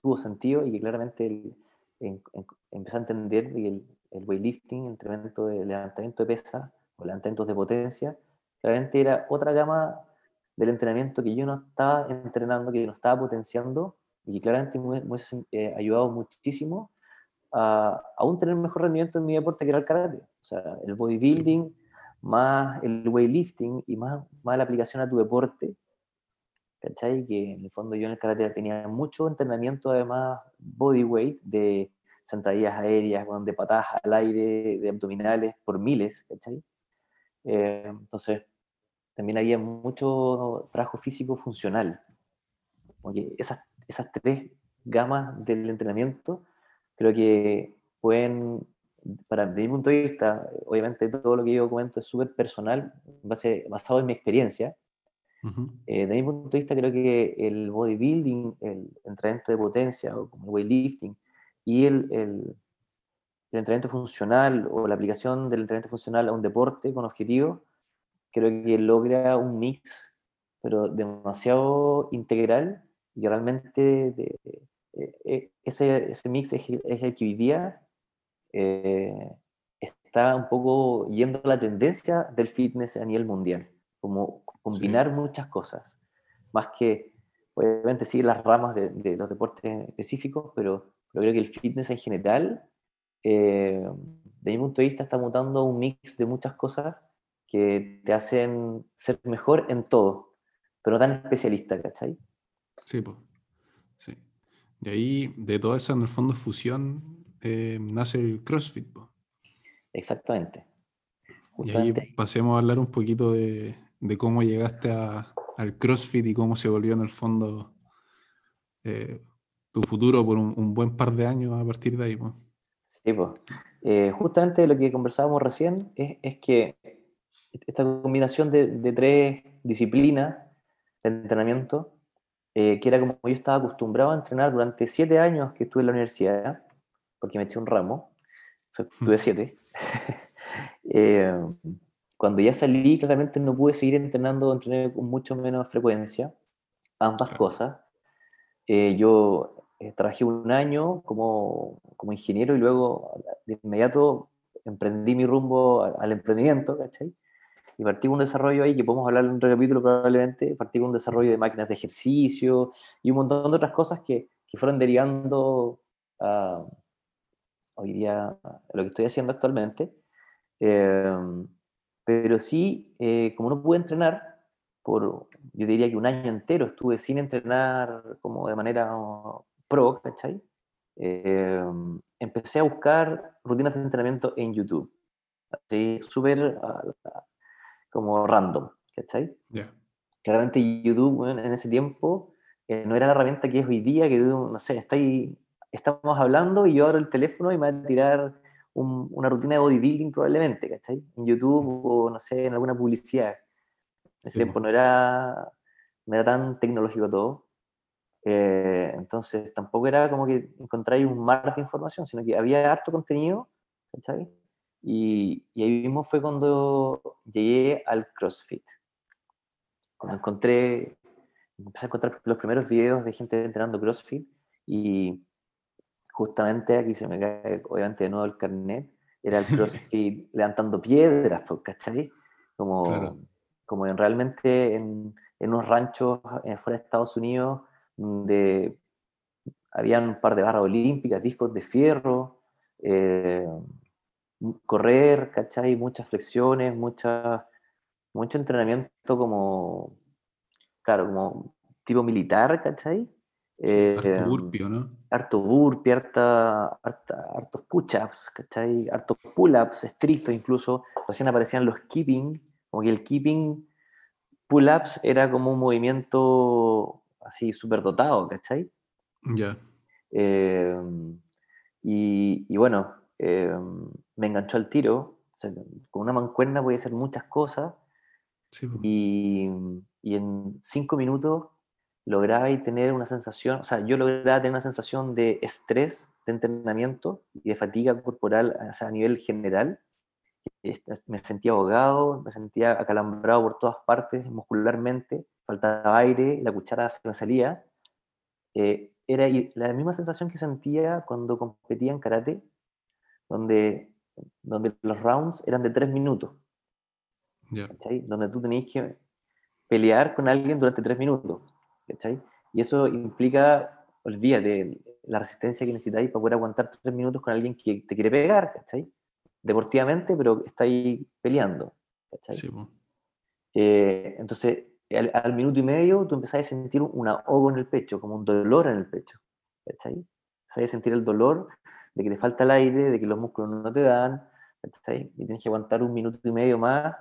tuvo sentido y que claramente el, en, empecé a entender que el, el, weightlifting, el entrenamiento de levantamiento de pesa o levantamientos de potencia, claramente era otra gama del entrenamiento que yo no estaba entrenando, que yo no estaba potenciando y que claramente me, ha eh, ayudado muchísimo a aún tener mejor rendimiento en mi deporte que era el karate. O sea, el bodybuilding más el weightlifting y más, más la aplicación a tu deporte ¿cachai? Que en el fondo yo en el karate tenía mucho entrenamiento, además, bodyweight, de sentadillas aéreas, de patadas al aire, de abdominales, por miles, ¿cachai? Eh, entonces, también había mucho trabajo físico funcional. Oye, esas, esas tres gamas del entrenamiento creo que pueden, para, desde mi punto de vista, obviamente todo lo que yo comento es súper personal, base, basado en mi experiencia, eh, de mi punto de vista, creo que el bodybuilding, el entrenamiento de potencia, o como el weightlifting, y el, el, entrenamiento funcional o la aplicación del entrenamiento funcional a un deporte con objetivo, creo que logra un mix pero demasiado integral y realmente de, eh, eh, ese, ese mix es, es, el que hoy día eh, está un poco yendo a la tendencia del fitness a nivel mundial, como combinar sí. muchas cosas, más que, obviamente sí, las ramas de, de los deportes específicos, pero, pero, creo que el fitness en general, eh, de mi punto de vista, está mutando un mix de muchas cosas que te hacen ser mejor en todo, pero no tan especialista, ¿cachai? Sí, pues. Sí. De ahí, de toda esa, en el fondo, fusión, eh, nace el CrossFit. Po. Exactamente. Justamente. Y ahí pasemos a hablar un poquito de, de cómo llegaste a, al CrossFit y cómo se volvió en el fondo eh, tu futuro por un, un, buen par de años a partir de ahí. Po. Sí, pues. Eh, justamente lo que conversábamos recién es, es que esta combinación de, de, tres disciplinas de entrenamiento, eh, que era como yo estaba acostumbrado a entrenar durante siete años que estuve en la universidad, porque me eché un ramo, estuve siete. cuando ya salí, claramente no pude seguir entrenando, entrené con mucho menos frecuencia, ambas claro. cosas. Eh, yo eh, trabajé un año como, como ingeniero y luego de inmediato emprendí mi rumbo al, al emprendimiento, ¿cachai? y partí con un desarrollo ahí, que podemos hablar en otro capítulo probablemente, partí con un desarrollo de máquinas de ejercicio y un montón de otras cosas que, que fueron derivando a hoy día a lo que estoy haciendo actualmente. Eh, pero sí, eh, como no pude entrenar, por, yo diría que un año entero estuve sin entrenar como de manera pro, ¿cachai? Eh, empecé a buscar rutinas de entrenamiento en YouTube. Así, súper como random, ¿cachai? Yeah. Claramente YouTube bueno, en ese tiempo eh, no era la herramienta que es hoy día, que no sé, está ahí, estamos hablando y yo abro el teléfono y me va a tirar un, una rutina de bodybuilding probablemente, ¿cachai? En YouTube o no sé, en alguna publicidad. En ese sí. tiempo no era, no era tan tecnológico todo. Eh, entonces tampoco era como que encontráis un mar de información, sino que había harto contenido, ¿cachai? Y, y, ahí mismo fue cuando llegué al CrossFit. Cuando encontré, empecé a encontrar los primeros videos de gente entrenando CrossFit y justamente aquí se me cae obviamente de nuevo el carnet, era el CrossFit levantando piedras, pues, ¿cachai? Como, claro. como en, realmente en, en, unos ranchos eh, fuera de Estados Unidos donde había un par de barras olímpicas, discos de fierro, eh, correr, ¿cachai? Muchas flexiones, mucha, mucho entrenamiento como, claro, como tipo militar, ¿cachai? Sí, eh, ¿no? Harto burpee, harta, harta, hartos push-ups, ¿cachai? Hartos pull-ups estrictos incluso. Recién aparecían los keeping, como que el keeping pull-ups era como un movimiento así súper dotado, ¿cachai? Ya. Yeah. Eh, y, y, bueno, eh, me enganchó al tiro. O sea, con una mancuerna voy a hacer muchas cosas. Sí, y, y, en cinco minutos lograba tener una sensación, o sea, yo lograba tener una sensación de estrés, de entrenamiento y de fatiga corporal o sea, a nivel general. Me sentía ahogado, me sentía acalambrado por todas partes, muscularmente, faltaba aire, la cuchara se me salía. Eh, era la misma sensación que sentía cuando competía en karate, donde, donde los rounds eran de tres minutos. Yeah. Donde tú tenías que pelear con alguien durante tres minutos. ¿Cachai? Y eso implica, olvídate, la resistencia que necesitáis para poder aguantar tres minutos con alguien que te quiere pegar, ¿cachai? Deportivamente, pero está ahí peleando. ¿cachai? Sí, bueno. eh, entonces, al, al, minuto y medio, tú empezás a sentir un ahogo en el pecho, como un dolor en el pecho. ¿cachai? Empezás a sentir el dolor de que te falta el aire, de que los músculos no te dan, ¿cachai? y tienes que aguantar un minuto y medio más,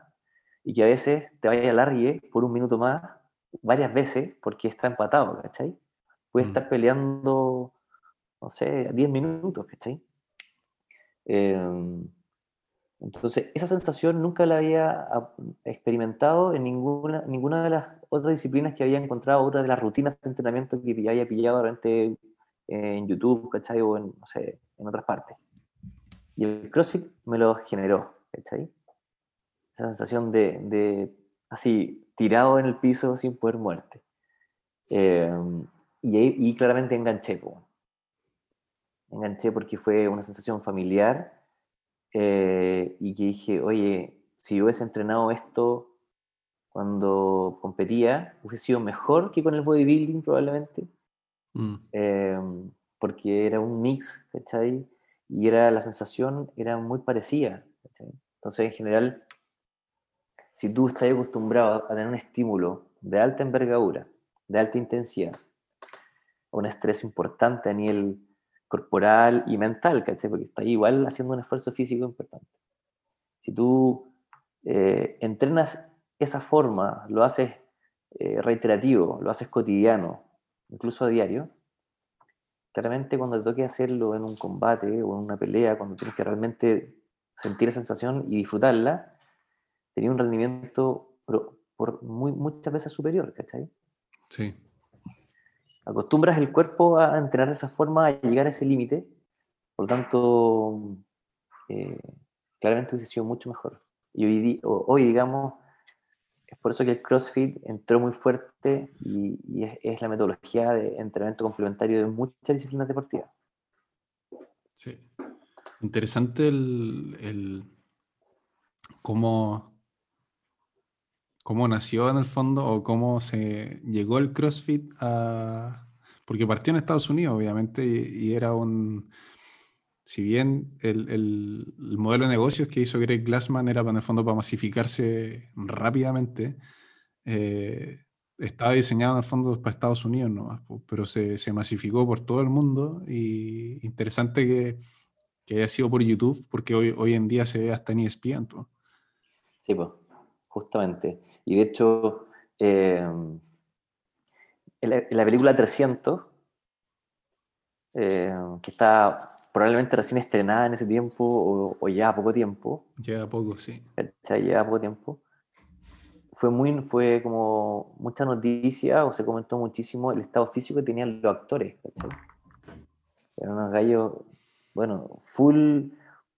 y que a veces te vayas a largue por un minuto más, varias veces, porque está empatado, ¿cachai? Puede mm. estar peleando, no sé, 10 minutos, ¿cachai? Eh, entonces, esa sensación nunca la había experimentado en ninguna, ninguna de las otras disciplinas que había encontrado, otras de las rutinas de entrenamiento que había pillado durante en YouTube, ¿cachai? O en, no sé, en otras partes. Y el CrossFit me lo generó, ¿cachai? Esa sensación de, de así, tirado en el piso sin poder muerte. Eh, y, ahí- y claramente enganché, enganché porque fue una sensación familiar eh, y que dije, oye, si hubiese entrenado esto cuando competía, hubiese sido mejor que con el bodybuilding probablemente, Mm, eh, porque era un mix, ¿cachai? Y era, la sensación era muy parecida. ¿cachai? Entonces, en general, si tú estás acostumbrado a tener un estímulo de alta envergadura, de alta intensidad, un estrés importante a nivel corporal y mental, ¿cachai? Porque estás igual haciendo un esfuerzo físico importante. Si tú eh, entrenas esa forma, lo haces eh, reiterativo, lo haces cotidiano, incluso a diario, claramente cuando te toque hacerlo en un combate o en una pelea, cuando tienes que realmente sentir esa sensación y disfrutarla, tenía un rendimiento por, por muy, muchas veces superior, ¿cachai? sí. Acostumbras el cuerpo a entrenar de esa forma, a llegar a ese límite, por lo tanto, eh, claramente hubiese sido mucho mejor. Y hoy, digamos, es por eso que el CrossFit entró muy fuerte y, y es, es la metodología de entrenamiento complementario de muchas disciplinas deportivas. Sí. Interesante el, el cómo, cómo nació en el fondo o cómo se llegó el CrossFit a... Porque partió en Estados Unidos, obviamente, y, y era un... Si bien el, el- el modelo de negocios que hizo Greg Glassman era en el fondo para masificarse rápidamente, eh, estaba diseñado en el fondo para Estados Unidos nomás, pero se, se masificó por todo el mundo y interesante que, que haya sido por YouTube, porque hoy, hoy en día se ve hasta en ESPN. po. Sí, pues, justamente. Y de hecho, eh, en, la, en la película 300, eh, que está probablemente recién estrenada en ese tiempo o, o ya poco tiempo, Lleva poco, sí. ¿cachai? Lleva poco tiempo, fue, muy, fue como mucha noticia o se comentó muchísimo el estado físico que tenían los actores, ¿cachai? Eran unos gallos, bueno, full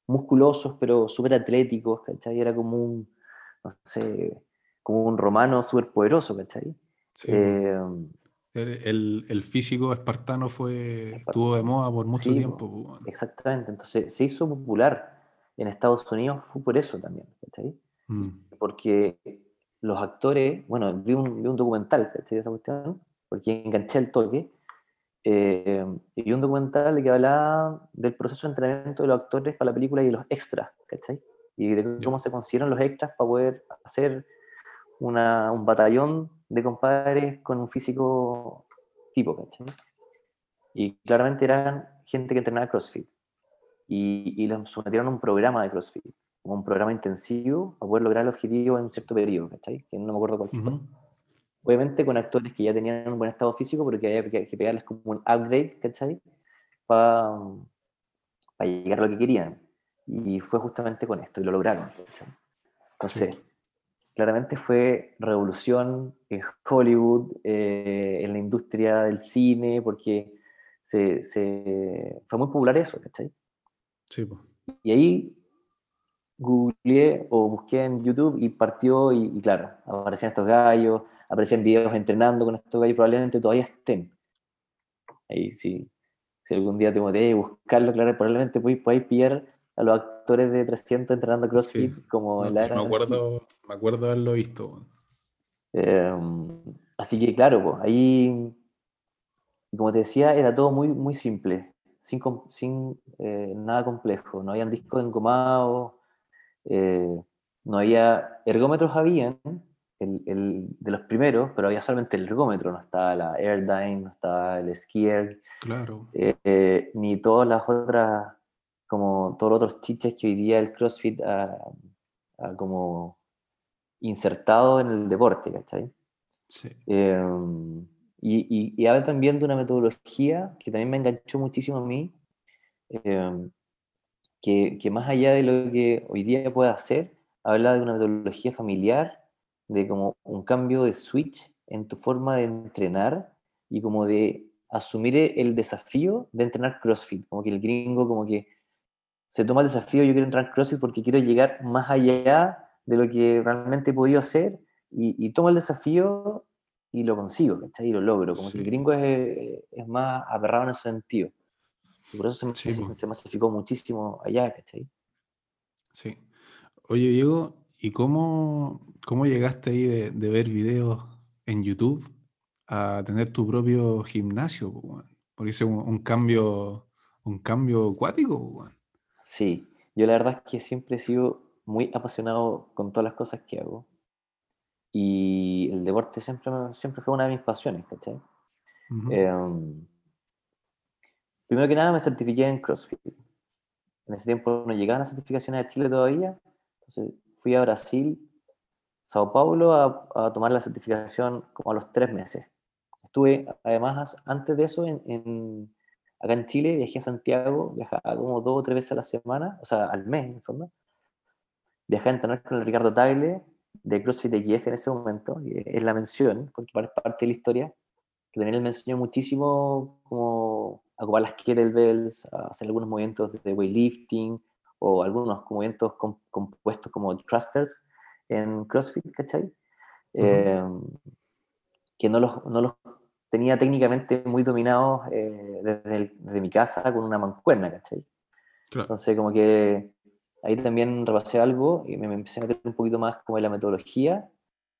musculosos, pero súper atléticos, ¿cachai? Era como un, no sé, como un romano súper poderoso, ¿cachai? Sí, Eh, el, el- físico espartano fue, estuvo de moda por mucho Sí, tiempo. exactamente, entonces se hizo popular en Estados Unidos, fue por eso también, ¿cachai? Mm, Porque los actores, bueno, vi un, vi un documental, ¿cachai? esa cuestión, porque enganché el toque, eh, y vi un documental que hablaba del proceso de entrenamiento de los actores para la película y de los extras, ¿cachai? Y de cómo Ya. se consiguieron los extras para poder hacer una, un batallón de compadres con un físico tipo, ¿cachai? Y claramente eran gente que entrenaba CrossFit. Y, y los sometieron a un programa de CrossFit, un programa intensivo para poder lograr el objetivo en un cierto periodo, ¿cachai? Que no me acuerdo cuál fue. ujú. Obviamente con actores que ya tenían un buen estado físico, pero que había que, que pegarles como un upgrade, ¿cachai? Para llegar a lo que querían. Y fue justamente con esto, y lo lograron, ¿cachai? Entonces, Sí. Claramente fue revolución en Hollywood, eh, en la industria del cine, porque se, se- fue muy popular eso, ¿cachai? Sí, po. Y ahí googleé o busqué en YouTube y partió y, y claro, aparecían estos gallos, aparecían videos entrenando con estos gallos, probablemente todavía estén. Ahí sí, si algún día te motivas a buscarlo, claro, probablemente podéis pillar a los actores de 300 entrenando CrossFit Sí. como No, en la era me, acuerdo, me acuerdo haberlo visto. Eh, así que claro, pues ahí, como te decía, era todo muy, muy simple, sin, sin eh, nada complejo. No habían discos engomados, eh, no había ergómetros, habían, el, el de los primeros, pero había solamente el ergómetro, no estaba la Airdyne, no estaba el Skier, Claro. eh, eh, ni todas las otras, como todos los otros chiches que hoy día el CrossFit ha, ha como insertado en el deporte, ¿cachai? Sí. Eh, y, y, y habla también de una metodología que también me enganchó muchísimo a mí, eh, que, que más allá de lo que hoy día puede hacer, habla de una metodología familiar, de como un cambio de switch en tu forma de entrenar y como de asumir el desafío de entrenar CrossFit, como que el gringo como que se toma el desafío, yo quiero entrar CrossFit porque quiero llegar más allá de lo que realmente he podido hacer y, y tomo el desafío y lo consigo, ¿cachai? Y lo logro. Como que el Sí. gringo es, es más aperrado en ese sentido. Y por eso se, Sí, po. se masificó muchísimo allá, ¿cachai? Sí. Oye, Diego, ¿y cómo, cómo llegaste ahí de, de ver videos en YouTube a tener tu propio gimnasio? Porque es un, un cambio, un cambio cuático, po, weón. Sí, yo la verdad es que siempre he sido muy apasionado con todas las cosas que hago. Y el deporte siempre, siempre fue una de mis pasiones, ¿cachai? Ujú. Em, primero que nada me certifiqué en CrossFit. En ese tiempo no llegaban las certificaciones a Chile todavía. Entonces fui a Brasil, Sao Paulo, a, a tomar la certificación como a los tres meses. Estuve, además, antes de eso, en, en- acá en Chile, viajé a Santiago, viajaba como dos o tres veces a la semana, o sea, al mes, en el fondo. Viajé a entrenar con el Ricardo Tagle, de CrossFit XF en ese momento, y es la mención, porque parte de la historia, que también él me enseñó muchísimo cómo ocupar las kettlebells, a hacer algunos movimientos de weightlifting, o algunos movimientos com- compuestos como thrusters en CrossFit, ¿cachai? Eh, que no los, no los tenía técnicamente muy dominados eh, desde, el- desde mi casa con una mancuerna, ¿cachai? Claro. Entonces, como que ahí también repasé algo y me, me empecé a meter un poquito más como en la metodología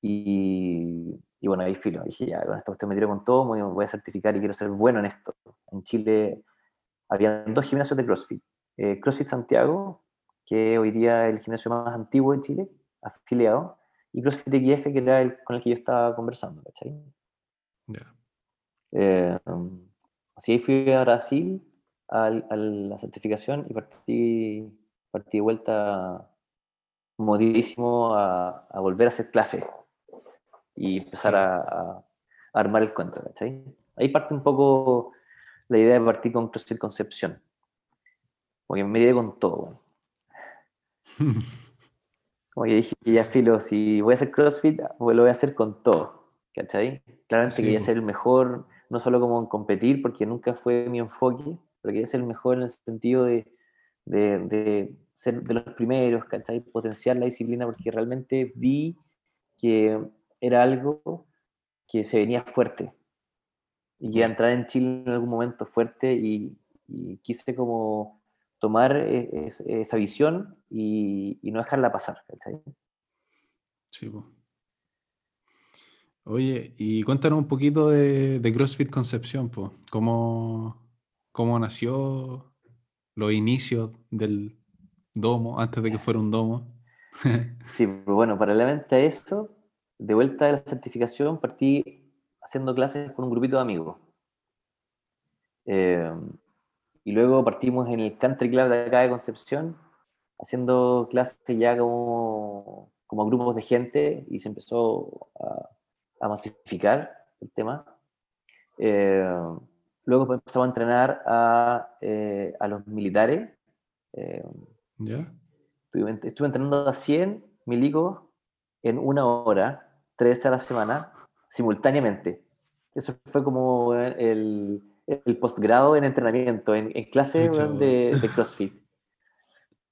y, y bueno, ahí filo, dije ya, con esto me tiro con todo, me voy a certificar y quiero ser bueno en esto. En Chile había dos gimnasios de CrossFit. Eh, CrossFit Santiago, que hoy día es el gimnasio más antiguo de Chile, afiliado, y CrossFit XF, que era el con el que yo estaba conversando, ¿cachai? Ya. Eh, así ahí fui a Brasil al- a, la certificación y partí, partí de vuelta motivadísimo a, a volver a hacer clases y empezar a, a armar el cuento. ¿cachai? Ahí parte un poco la idea de partir con CrossFit Concepción. Porque me tiré con todo. Como que dije, ya filo, si voy a hacer CrossFit, pues lo voy a hacer con todo, ¿cachai? Claramente Sí, quería ser el mejor, no solo como en competir, porque nunca fue mi enfoque, pero quería ser el mejor en el sentido de, de, de ser de los primeros, ¿cachai? Potenciar la disciplina, porque realmente vi que era algo que se venía fuerte y que Ya. entrar en Chile en algún momento fuerte y, y quise como tomar e- es- esa visión y, y no dejarla pasar, ¿cachai? Sí, po. Oye, y cuéntanos un poquito de, de CrossFit Concepción, po. ¿Cómo, cómo nació los inicios del domo, antes de que fuera un domo? Sí, pero bueno, paralelamente a eso, de vuelta de la certificación, partí haciendo clases con un grupito de amigos. Eh, y luego partimos en el Country Club de acá de Concepción, haciendo clases ya como, como grupos de gente y se empezó a, a masificar el tema. Eh, luego empezamos a entrenar a, eh, a los militares. eh, ¿Ya? Estuve, estuve entrenando a 100 milicos en una hora, tres a la semana, simultáneamente. Eso fue como el, el posgrado en entrenamiento, en, en clase de, de CrossFit.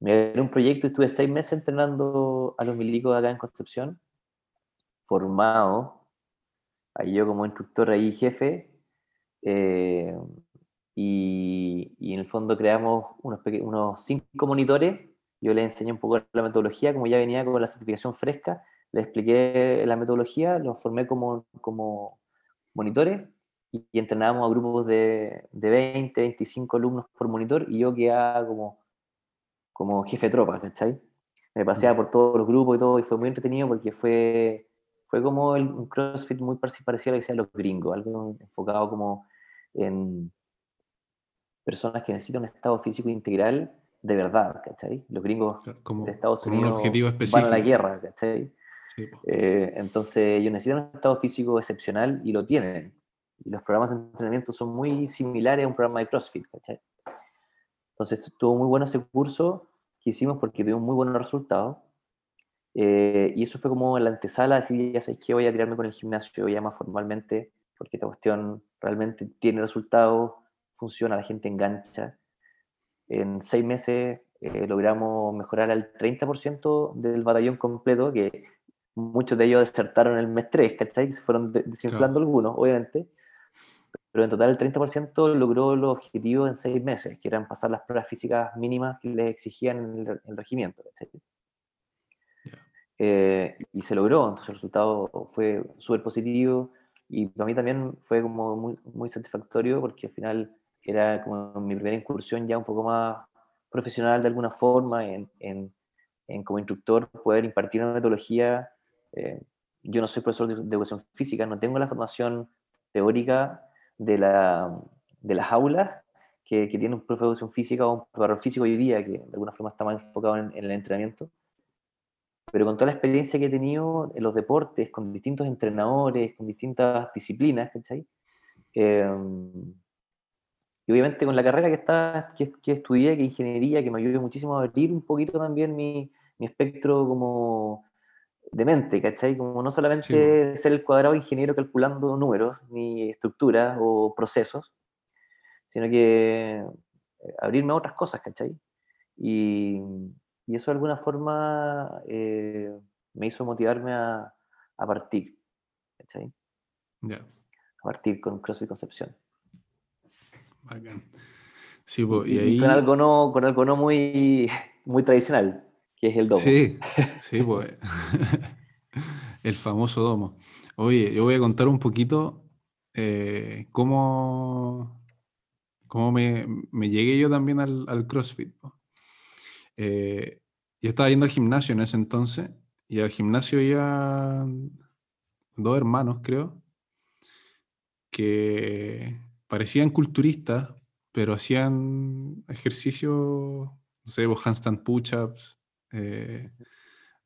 Me Era un proyecto y estuve seis meses entrenando a los milicos acá en Concepción, formado, ahí yo como instructor ahí jefe, eh, y, y en el fondo creamos unos, unos cinco monitores. Yo les enseñé un poco la metodología, como ya venía con la certificación fresca, les expliqué la metodología, los formé como, como monitores y, y entrenábamos a grupos de, de 20, 25 alumnos por monitor y yo quedaba como, como jefe de tropa, ¿cachai? Me paseaba por todos los grupos y todo y fue muy entretenido porque fue, fue como el, un CrossFit muy pareci- parecido a lo que hacían los gringos, algo enfocado como en personas que necesitan un estado físico integral de verdad, ¿cachai? Los gringos Como de Estados con un Unidos objetivo van a la guerra, ¿cachai? Sí. Eh, entonces ellos necesitan un estado físico excepcional y lo tienen. Y los programas de entrenamiento son muy similares a un programa de CrossFit, ¿cachai? Entonces estuvo muy bueno ese curso que hicimos porque tuvimos muy buenos resultados. Eh, y eso fue como la antesala, así ya sabéis que voy a tirarme con el gimnasio ya más formalmente, porque esta cuestión realmente tiene resultados, funciona, la gente engancha. En seis meses eh, logramos mejorar al 30% del batallón completo, que muchos de ellos desertaron el mes 3, ¿cachai? Se fueron de- desinflando algunos, obviamente. Pero en total el 30% logró los objetivos en seis meses, que eran pasar las pruebas físicas mínimas que les exigían en el, en el regimiento. ¿cachai? Eh, y se logró, entonces el resultado fue súper positivo y para mí también fue como muy, muy satisfactorio porque al final era como mi primera incursión ya un poco más profesional de alguna forma en, en- como instructor poder impartir una metodología. eh, yo no soy profesor de, educación física, no tengo la formación teórica de, la, de las aulas que, tiene un profe de educación física o un preparador físico hoy día, que de alguna forma está más enfocado en- en el entrenamiento pero con toda la experiencia que he tenido en los deportes, con distintos entrenadores, con distintas disciplinas, ¿cachai? Eh, y obviamente con la carrera que, está, que, que estudié, que ingeniería, que me ayudó muchísimo a abrir un poquito también mi, mi espectro como de mente, ¿cachai? Como no solamente ser el cuadrado ingeniero calculando números, ni estructuras o procesos, sino que eh, abrirme a otras cosas, ¿cachai? Y, y eso de alguna forma eh, me hizo motivarme a, a partir, ¿cachai? Ya, A partir con CrossFit Concepción. bacán. Sí, po, y, ahí... con algo no, con algo no muy, muy tradicional, que es el domo. Sí, sí, pues. El famoso domo. Oye, yo voy a contar un poquito eh, cómo, cómo me, me llegué yo también al, al CrossFit. Eh, yo estaba yendo al gimnasio en ese entonces y al gimnasio iban dos hermanos, creo, que parecían culturistas, pero hacían ejercicio, no sé, handstand push-ups, eh,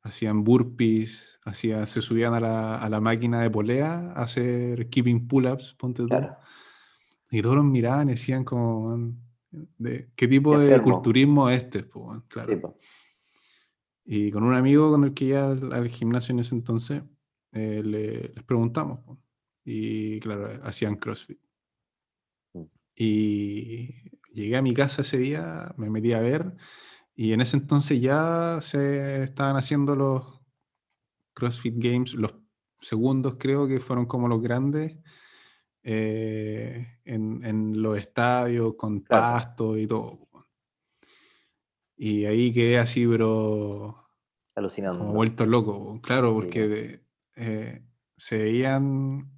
hacían burpees, hacían, se subían a la, a la máquina de polea a hacer keeping pull-ups, ponte tú. Claro. Y todos los miraban y decían como, "Man, de, ¿qué tipo de enfermo". culturismo es este? weón?". claro. Sí. Y con un amigo con el que iba al, al gimnasio en ese entonces, eh, le- les preguntamos. Y claro, hacían CrossFit. Mm. Y llegué a mi casa ese día, me metí a ver, y en ese entonces ya se estaban haciendo los CrossFit Games, los segundos creo que fueron como los grandes, eh, en, en los estadios, con Claro. pasto y todo. Y ahí quedé así, pero Alucinando. como vuelto loco, claro, porque eh, se veían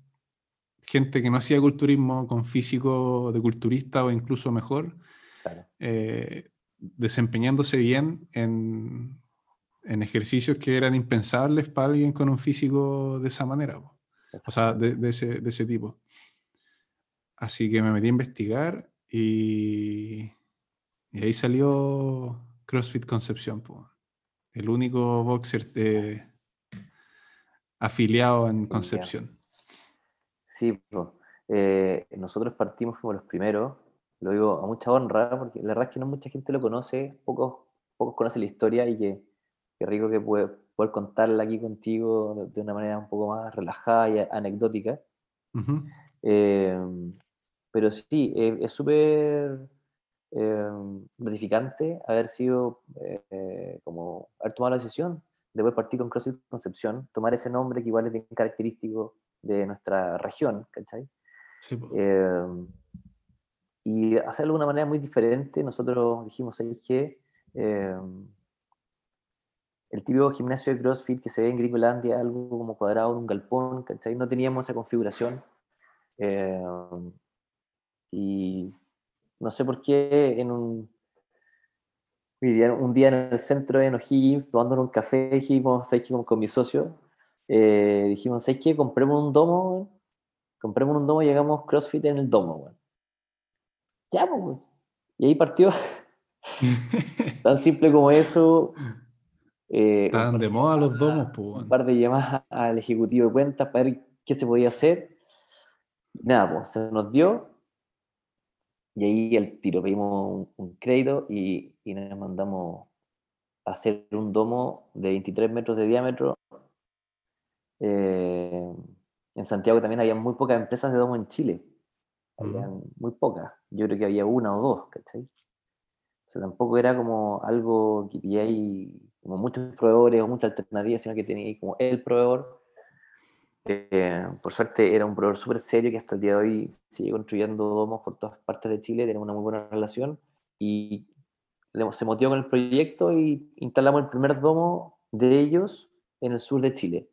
gente que no hacía culturismo con físico de culturista o incluso mejor, Claro. eh, desempeñándose bien en, en ejercicios que eran impensables para alguien con un físico de esa manera, o sea, de, de ese, de ese tipo. Así que me metí a investigar y, y ahí salió CrossFit Concepción, po. el único boxer eh, afiliado en Concepción. Sí, po. Eh, nosotros partimos, fuimos los primeros, lo digo a mucha honra, porque la verdad es que no mucha gente lo conoce, pocos, pocos conocen la historia y que, qué rico que puede, poder contarla aquí contigo de, de una manera un poco más relajada y anecdótica. Eh, pero sí, eh, es súper eh, gratificante haber sido, eh, como, haber tomado la decisión de poder partir con CrossFit Concepción, tomar ese nombre que igual es bien característico de nuestra región, ¿cachai? Sí. Eh, y hacerlo de una manera muy diferente, nosotros dijimos, ¿sabes qué? Eh, el típico gimnasio de CrossFit que se ve en Gringolandia, algo como cuadrado en un galpón, ¿cachai? No teníamos esa configuración. Eh, y no sé por qué en un, un día- un en el centro de O'Higgins, tomándonos un café, dijimos, ¿sabes qué? Con, mi socio, eh, dijimos, ¿sabes qué? Compremos un domo, compremos un domo y hagamos CrossFit en el domo, weón. Ya, pues. Y ahí partió, tan simple como eso. eh, un Estaban de moda los domos, po, un weón. par de llamadas al ejecutivo de cuentas para ver qué se podía hacer. Nada, pues se nos dio. Y ahí el tiro, pedimos un, un crédito y, y nos mandamos a hacer un domo de 23 metros de diámetro. Eh, en Santiago también había muy pocas empresas de domo en Chile. Habían muy pocas. Yo creo que había una o dos, ¿cachai? O sea, tampoco era como algo que pilláis como muchos proveedores o muchas alternativas, sino que tenía como el proveedor. Eh, por suerte era un proveedor súper serio que hasta el día de hoy sigue construyendo domos por todas partes de Chile, tenemos una muy buena relación y se motivó con el proyecto y instalamos el primer domo de ellos en el sur de Chile.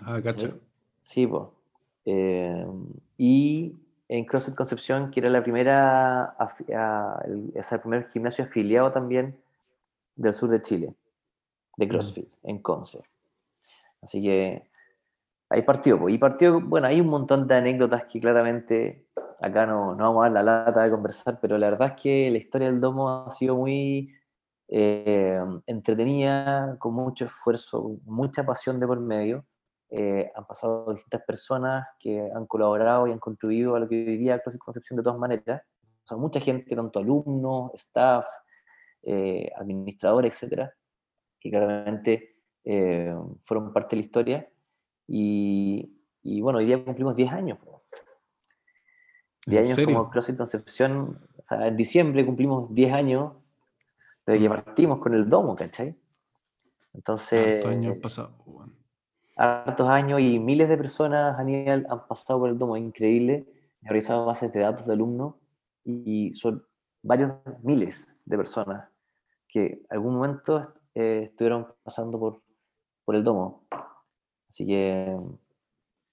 Ah, cacho. Sí, pues. y en CrossFit Concepción, que era la primera, el, el primer gimnasio afiliado también del sur de Chile, de mm. CrossFit, en Conce. Así que ahí partió. Y partió, bueno, hay un montón de anécdotas que claramente acá no, no vamos a dar la lata de conversar, pero la verdad es que la historia del domo ha sido muy eh, entretenida, con mucho esfuerzo, mucha pasión de por medio. Eh, han pasado distintas personas que han colaborado y han contribuido a lo que hoy día es Concepción de todas maneras. O sea, mucha gente, tanto alumnos, staff, eh, administradores, etcétera, que claramente eh, fueron parte de la historia. Y, y, bueno, hoy día cumplimos 10 años. 10 años como CrossFit Concepción, o sea, en diciembre cumplimos 10 años desde que partimos con el domo, ¿cachai? Entonces... Hartos años pasados, Hartos años y miles de personas a nivel han pasado por el domo, es increíble. He realizado bases de datos de alumnos y son varios miles de personas que algún momento eh, estuvieron pasando por, por el domo. Así que,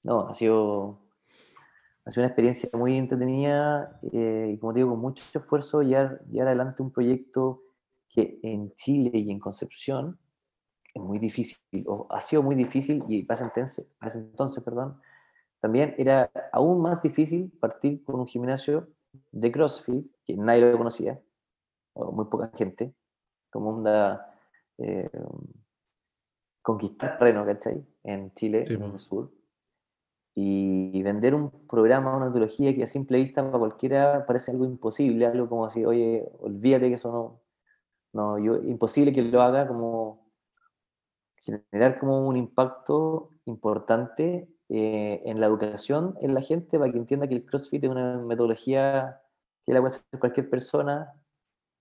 no, ha sido, ha sido una experiencia muy entretenida eh, y como digo, con mucho esfuerzo llevar, llevar adelante un proyecto que en Chile y en Concepción es muy difícil, o ha sido muy difícil y para entonces, para entonces perdón, también era aún más difícil partir con un gimnasio de CrossFit, que nadie lo conocía, o muy poca gente, como onda eh, conquistar terreno, ¿cachai? En Chile, en el sur. Y, vender un programa, una antología que a simple vista para cualquiera parece algo imposible, algo como así, oye, olvídate que eso no, no yo, imposible que lo haga, como generar como un impacto importante eh, en la educación en la gente para que entienda que el CrossFit es una metodología que la puede hacer cualquier persona,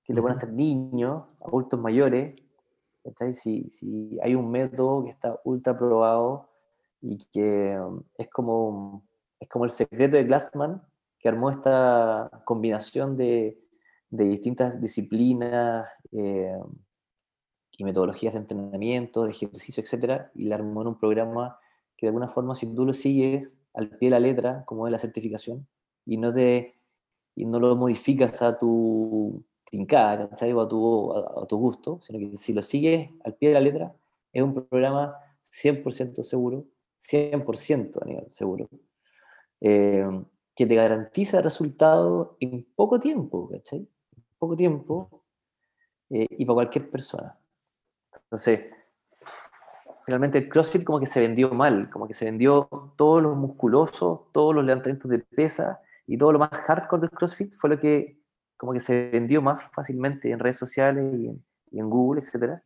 que le pueden hacer niños, adultos mayores. Si, si hay un método que está ultra probado y que um, es como, es como el secreto de Glassman, que armó esta combinación de, de distintas disciplinas eh, y metodologías de entrenamiento, de ejercicio, etc. Y la armó en un programa que de alguna forma, si tú lo sigues al pie de la letra, como es la certificación, y no, te, y no lo modificas a tu tincada, O a tu, a, tu gusto, sino que si lo sigues al pie de la letra, es un programa 100% seguro, 100% a nivel seguro, eh, que te garantiza resultados en poco tiempo, ¿cachai? Poco tiempo eh, y para cualquier persona. Entonces, realmente el CrossFit como que se vendió mal, como que se vendió todos los musculosos, todos los levantamientos de pesa y todo lo más hardcore del CrossFit fue lo que como que se vendió más fácilmente en redes sociales y en, Google, etc.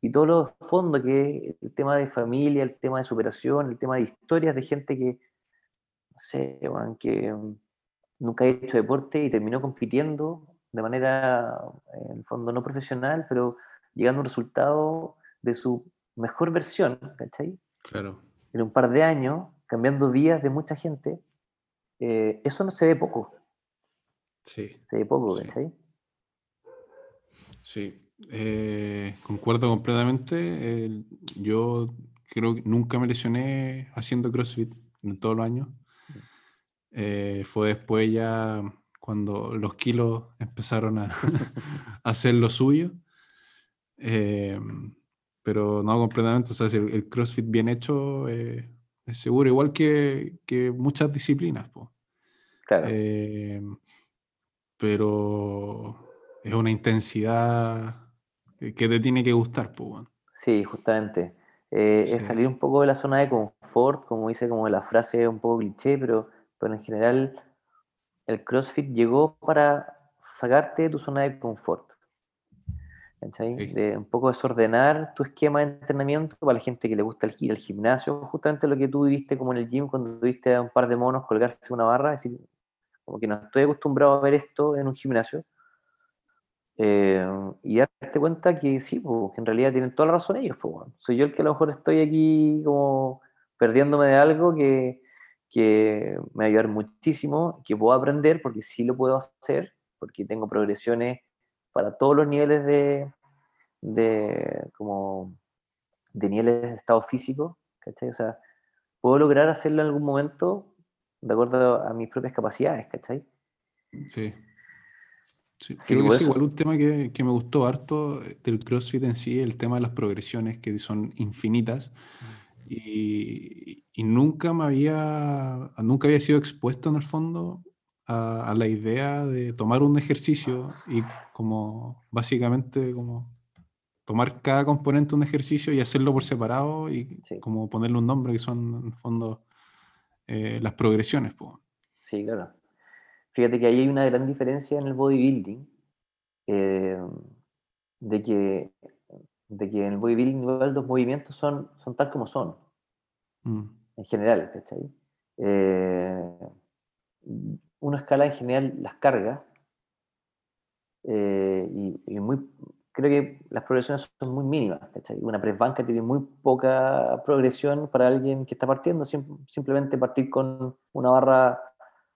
Y todos los fondos que el tema de familia, el tema de superación, el tema de historias de gente que, no sé, que mm, nunca ha hecho deporte y terminó compitiendo de manera, en el fondo, no profesional, pero llegando a un resultado de su mejor versión, ¿cachai? Claro. En un par de años, cambiando días de mucha gente, eh, eso no se ve poco. Sí. Se poco, sí. Sí, eh, concuerdo completamente. yo creo que nunca me lesioné haciendo CrossFit en todos los años. Eh, fue después ya cuando los kilos empezaron a, hacer lo suyo. Eh, pero no completamente, o sea, el, CrossFit bien hecho es seguro, igual que, muchas disciplinas. Claro pero es una intensidad que te tiene que gustar, pues. Sí, justamente. Eh, es salir un poco de la zona de confort, como dice como la frase un poco cliché, pero, pero en general el CrossFit llegó para sacarte de tu zona de confort. De un poco desordenar tu esquema de entrenamiento para la gente que le gusta el, ir al gimnasio, justamente lo que tú viviste como en el gym cuando viste a un par de monos colgarse una barra, decir, como que no estoy acostumbrado a ver esto en un gimnasio. Eh, y darte cuenta que sí, po, que en realidad tienen toda la razón ellos. po, weón. Soy yo el que a lo mejor estoy aquí como perdiéndome de algo que, que me va a ayudar muchísimo, que puedo aprender porque sí lo puedo hacer, porque tengo progresiones para todos los niveles de, de, como, de niveles de estado físico, ¿cachai? O sea, puedo lograr hacerlo en algún momento de acuerdo a mis propias capacidades, ¿cachai? Sí. Sí, Sí, creo que por es igual un tema que, que me gustó harto del CrossFit en sí, el tema de las progresiones que son infinitas. Y, y nunca me había, nunca había sido expuesto en el fondo a, a la idea de tomar un ejercicio y como básicamente como tomar cada componente de un ejercicio y hacerlo por separado y Sí. como ponerle un nombre que son en el fondo eh, las progresiones. po. Sí, claro. Fíjate que ahí hay una gran diferencia en el bodybuilding, eh, de, que, de que en el bodybuilding igual los movimientos son, son tal como son, Mm, en general, ¿cachai? Eh, uno escala en general las cargas eh, y, y muy, creo que las progresiones son muy mínimas, ¿cachai? Una press banca tiene muy poca progresión para alguien que está partiendo, sim- simplemente partir con una barra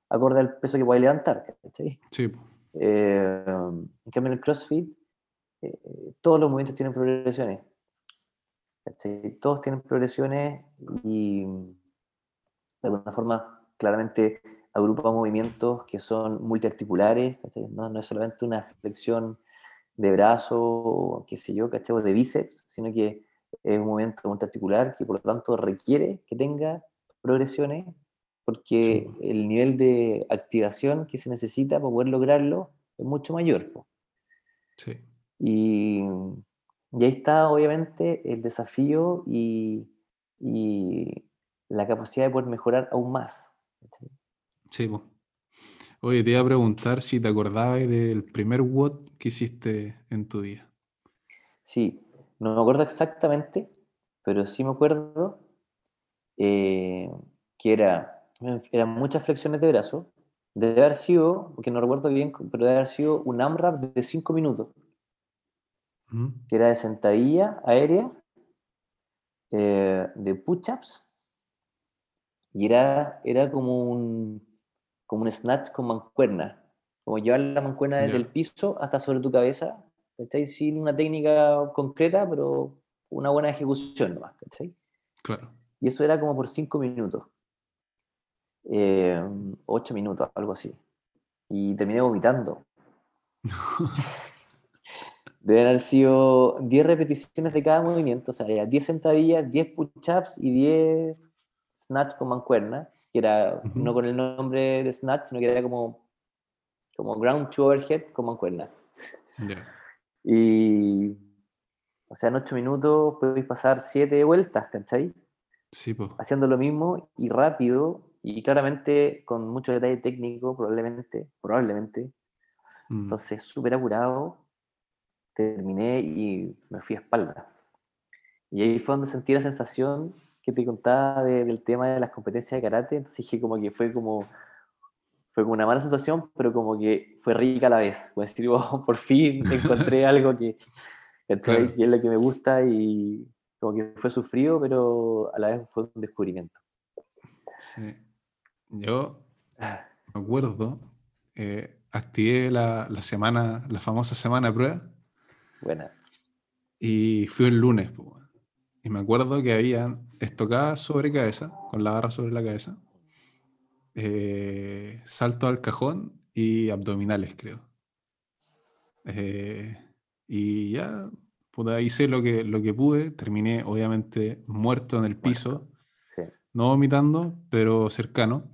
acorde al peso que puede levantar, ¿cachai? sí. Eh, en cambio, en el CrossFit, eh, todos los movimientos tienen progresiones. ¿cachai? Todos tienen progresiones y de alguna forma claramente agrupa movimientos que son multiarticulares, no, no es solamente una flexión de brazo, qué sé yo, ¿cachai? o de bíceps, sino que es un movimiento multiarticular que por lo tanto requiere que tenga progresiones porque Sí. el nivel de activación que se necesita para poder lograrlo es mucho mayor. po. sí. Y, y ahí está obviamente el desafío y, y la capacidad de poder mejorar aún más. Sí, po. Oye, te iba a preguntar si te acordabas del primer WOD que hiciste en tu vida. Sí, no me acuerdo exactamente, pero sí me acuerdo eh, que era, eran muchas flexiones de brazo. Debe haber sido, porque no recuerdo bien, pero debe haber sido un AMRAP de 5 minutos, ¿Mm? que era de sentadilla aérea, eh, de push-ups, y era, era como un, como un snatch con mancuerna, como llevar la mancuerna desde Ya. el piso hasta sobre tu cabeza, ¿cachai? Sin una técnica concreta, pero una buena ejecución nomás, ¿cachai? Claro. Y eso era como por 5 minutos, 8 minutos, algo así. Y terminé vomitando. Deben haber sido 10 repeticiones de cada movimiento, o sea, era 10 sentadillas, 10 push-ups y 10 snatch con mancuerna, que era Ujú. no con el nombre de snatch, sino que era como, como ground to overhead con mancuerna. Ya. Y, o sea, en 8 minutos podéis pasar 7 vueltas, ¿cachai? Sí, po. Haciendo lo mismo y rápido y claramente con mucho detalle técnico, probablemente, probablemente. Mm. Entonces, súper apurado, terminé y me fui a espalda. Y ahí fue donde sentí la sensación que te contaba de- del tema de las competencias de karate. Entonces dije como que fue como, fue como una mala sensación, pero como que fue rica a la vez. Como decir, "Oh, por fin encontré algo que, es lo que me gusta y como que fue sufrido, pero a la vez fue un descubrimiento. Sí. Yo me acuerdo, eh, activé la, la semana, la famosa semana de prueba Buena. y fui el lunes. weón. Y me acuerdo que habían estocadas sobre cabeza, con la barra sobre la cabeza, eh, salto al cajón y abdominales, creo. Eh, y ya, puta, hice lo que, lo que pude, terminé obviamente muerto en el piso, Sí. no vomitando, pero cercano.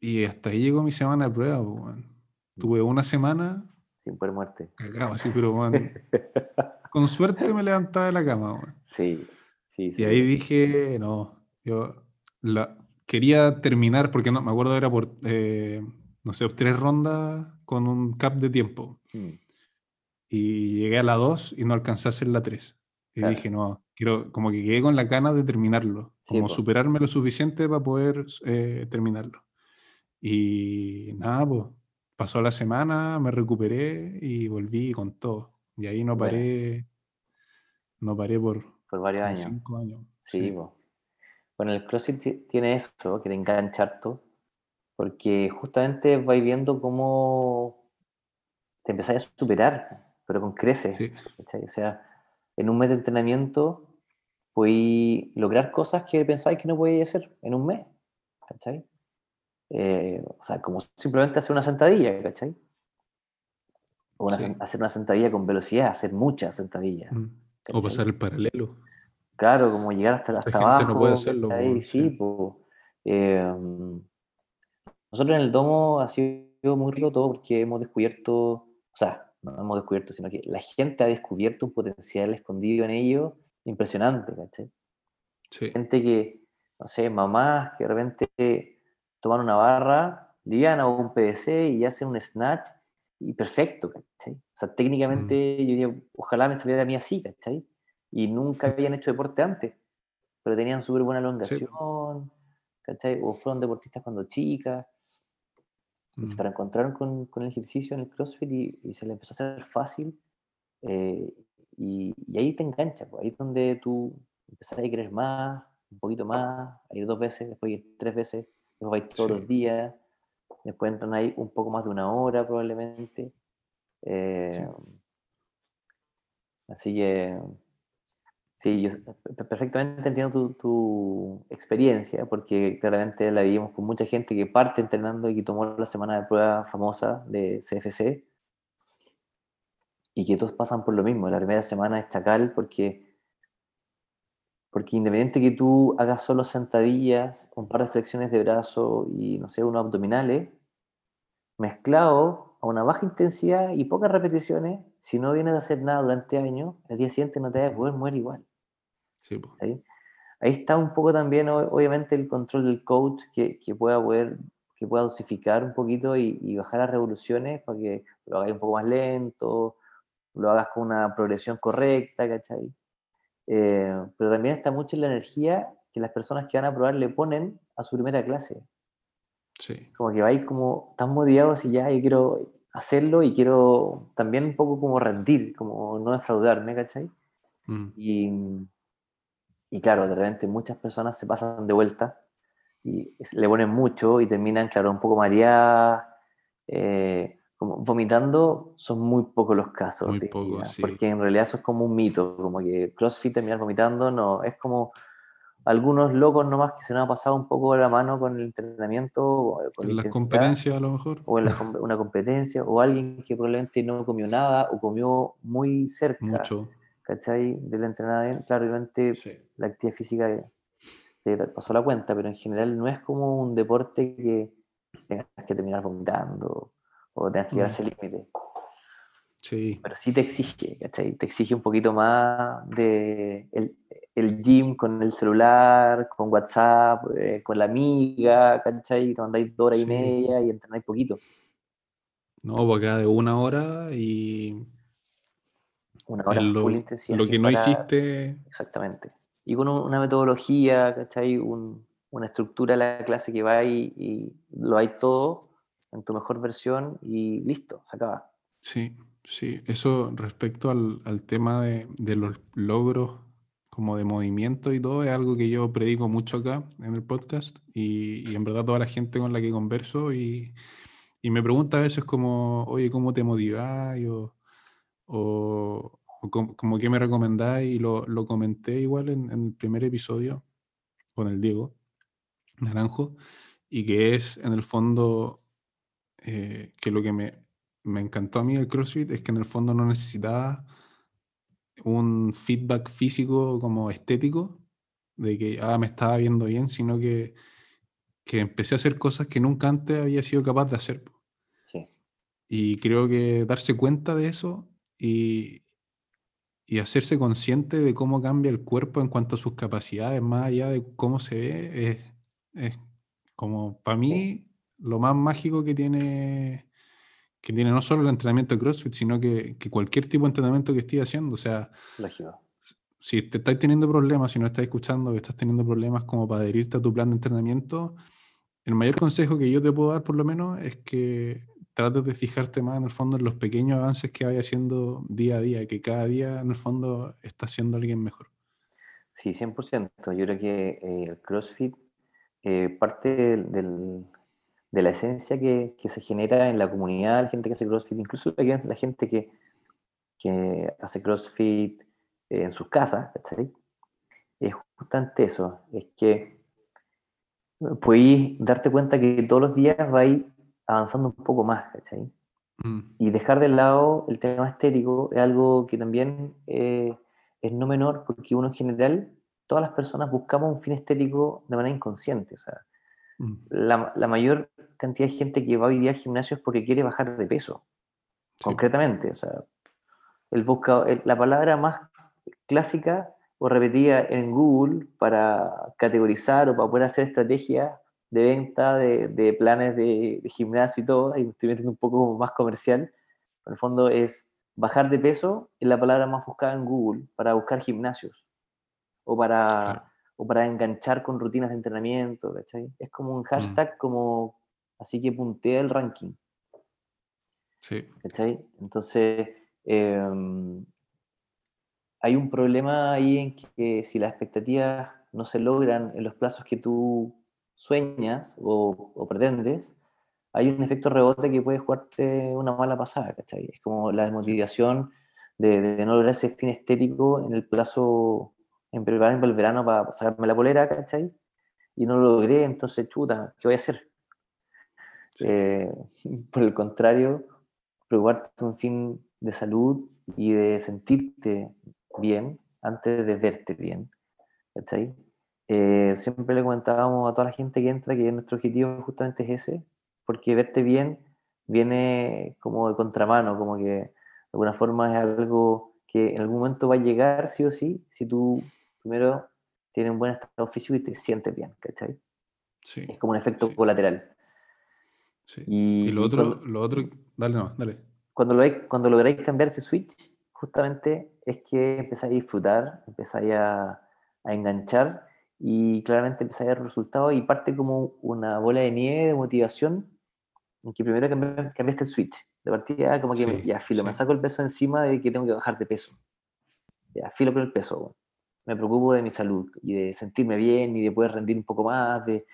Y hasta ahí llegó mi semana de prueba, po, weón. Tuve una semana Sin poder muerte. cagado, así, pero weón, con suerte me levantaba de la cama, weón. Sí, sí, Y sí. ahí dije, no, yo la, quería terminar, porque no, me acuerdo era por, eh, no sé, tres rondas con un cap de tiempo. Mm, Y llegué a la 2 y no alcancé a hacer la 3. Y Claro. dije, no, quiero, como que quedé con la gana de terminarlo, Sí, como po. superarme lo suficiente para poder eh, terminarlo. Y nada, pues, pasó la semana, me recuperé y volví con todo. Y ahí no Bueno. paré, no paré por Por varios años. cinco años. Sí. Bueno, el CrossFit ti- tiene eso, que te engancha harto, porque justamente vais viendo cómo te empezáis a superar, pero con creces. O sea, en un mes de entrenamiento podéis lograr cosas que pensáis que no podíais hacer en un mes, ¿cachai? Eh, o sea, como simplemente hacer una sentadilla, ¿cachai? O una Sí. sen- hacer una sentadilla con velocidad, hacer muchas sentadillas. Mm. O pasar el paralelo. Claro, como llegar hasta, hasta abajo. no puede hacerlo, ¿cachai? weón, Sí. Eh, nosotros en el domo ha sido muy rico todo porque hemos descubierto, o sea, no hemos descubierto, sino que la gente ha descubierto un potencial escondido en ellos impresionante, ¿cachai? Sí. Gente que, no sé, mamás que de repente toman una barra, liviana o un PDC y hacen un snatch y perfecto, ¿cachai? O sea, técnicamente yo diría, ojalá me saliera a mí así, ¿cachai? Y nunca habían hecho deporte antes, pero tenían súper buena elongación, ¿cachai? O fueron deportistas cuando chicas, y se Mm. reencontraron con, con el ejercicio en el CrossFit y, y se le empezó a hacer fácil. eh, y, y ahí te engancha, pues, ahí es donde tú empezás a querer más, un poquito más, a ir dos veces, después ir tres veces, después vais todos Sí. los días, después entran ahí un poco más de una hora probablemente. eh, Así que, sí, yo perfectamente entiendo tu, tu experiencia, porque claramente la vivimos con mucha gente que parte entrenando y que tomó la semana de prueba famosa de CFC, y que todos pasan por lo mismo. La primera semana es chacal porque, porque independiente que tú hagas solo sentadillas, un par de flexiones de brazo y, no sé, unos abdominales, mezclado a una baja intensidad y pocas repeticiones, si no vienes a hacer nada durante años, el día siguiente no te vas a poder mover igual. Sí, po. ¿sí? Ahí está un poco también, obviamente, el control del coach que, que pueda poder, que pueda dosificar un poquito y, y bajar las revoluciones para que lo hagáis un poco más lento, lo hagas con una progresión correcta, ¿cachai? Eh, pero también está mucho en la energía que las personas que van a probar le ponen a su primera clase. Sí. Como que vais como tan motivados y ya, yo quiero hacerlo y quiero también un poco como rendir, como no defraudarme, ¿cachai? Mm. Y, y claro, de repente muchas personas se pasan de vuelta y le ponen mucho y terminan, claro, un poco mareadas, eh, como vomitando, son muy pocos los casos. Muy sí. Porque en realidad eso es como un mito, como que CrossFit terminar vomitando, no, es como algunos locos nomás que se nos ha pasado un poco de la mano con el entrenamiento, o con la En las competencias a lo mejor. o en la una competencia, o alguien que probablemente no comió nada o comió muy cerca. Mucho. ¿cachai? Del entrenamiento, claro, obviamente Sí. la actividad física te pasó la cuenta, pero en general no es como un deporte que tengas que terminar vomitando o tengas que llegar a Mm. ese límite. Sí. Pero sí te exige, ¿cachai? Te exige un poquito más de el, el gym con el celular, con WhatsApp, eh, con la amiga, ¿cachai? Te mandáis dos horas Sí. y media y entrenáis poquito. No, pues acá de una hora y Una hora es full lo, intensidad. lo que no hiciste. Exactamente. Y con un- una metodología, ¿cachai? Un- una estructura de la clase que va y, y lo hay todo en tu mejor versión y listo, se acaba. Sí, sí. Eso respecto al, al tema de, de los logros como de movimiento y todo, es algo que yo predico mucho acá en el podcast y, y en verdad toda la gente con la que converso y, y me pregunta a veces como, oye, ¿cómo te motiváis? O, o, como, qué me recomendáis y lo, lo comenté igual en, en el primer episodio con el Diego Naranjo y que es en el fondo eh, que lo que me, me encantó a mí del CrossFit es que en el fondo no necesitaba un feedback físico como estético de que ah, me estaba viendo bien, sino que, que empecé a hacer cosas que nunca antes había sido capaz de hacer. Sí, Y creo que darse cuenta de eso y, y hacerse consciente de cómo cambia el cuerpo en cuanto a sus capacidades, más allá de cómo se ve, es, es como para mí lo más mágico que tiene, que tiene no solo el entrenamiento de CrossFit, sino que, que cualquier tipo de entrenamiento que estés haciendo. O sea, lógico. si te estáis teniendo problemas, si no estás escuchando que estás teniendo problemas como para adherirte a tu plan de entrenamiento, el mayor consejo que yo te puedo dar por lo menos es que te trates de fijarte más en el fondo en los pequeños avances que vaya haciendo día a día, que cada día en el fondo está siendo alguien mejor. Sí, 100%. Yo creo que eh, el CrossFit eh, parte del, de la esencia que, que, se genera en la comunidad, la gente que hace CrossFit, incluso la, gente que, que hace CrossFit en sus casas, ¿cachai? Es justamente eso, es que puedes darte cuenta que todos los días va a ir avanzando un poco más, ¿cachai? Mm. Y dejar de lado el tema estético es algo que también eh, es no menor, porque uno en general, todas las personas buscamos un fin estético de manera inconsciente. O sea, mm. la, la, mayor cantidad de gente que va hoy día al gimnasio es porque quiere bajar de peso, concretamente. O sea, el busca, la palabra más clásica o repetida en Google para categorizar o para poder hacer estrategias de venta, de, de planes de, gimnasio y todo, y estoy metiendo un poco más comercial, en el fondo es bajar de peso, es la palabra más buscada en Google para buscar gimnasios o para, o para enganchar con rutinas de entrenamiento, ¿cachai? Es como un mm. hashtag como, así que puntea el ranking. Sí. ¿Cachai? Entonces, em, hay un problema ahí en que si las expectativas no se logran en los plazos que tú sueñas o, pretendes, hay un efecto rebote que puede jugarte una mala pasada, ¿cachai? Es como la desmotivación de, no lograr ese fin estético en el plazo, en prepararme para el verano para sacarme la polera, ¿cachai? Y no lo logré, entonces, chuta, ¿qué voy a hacer? Eh, por el contrario, preocuparte un fin de salud y de sentirte bien antes de verte bien, ¿cachai? Eh, siempre le comentábamos a toda la gente que entra que nuestro objetivo justamente es ese, porque verte bien viene como de contramano, como que de alguna forma es algo que en algún momento va a llegar sí o sí, si tú primero tienes un buen estado físico y te sientes bien, ¿cachai? Sí, es como un efecto colateral. Sí. Y, lo, otro, lo otro, dale, no, dale. Cuando, lo, cuando lográis cambiar ese switch, justamente es que empezáis a disfrutar, empezáis a, a enganchar y claramente empieza a ver resultados y parte como una bola de nieve de motivación en que primero cambiaste el switch. De partida, como que ya filo, me saco el peso encima de que tengo que bajar de peso. Ya filo con el peso. Me preocupo de mi salud y de sentirme bien y de poder rendir un poco más, de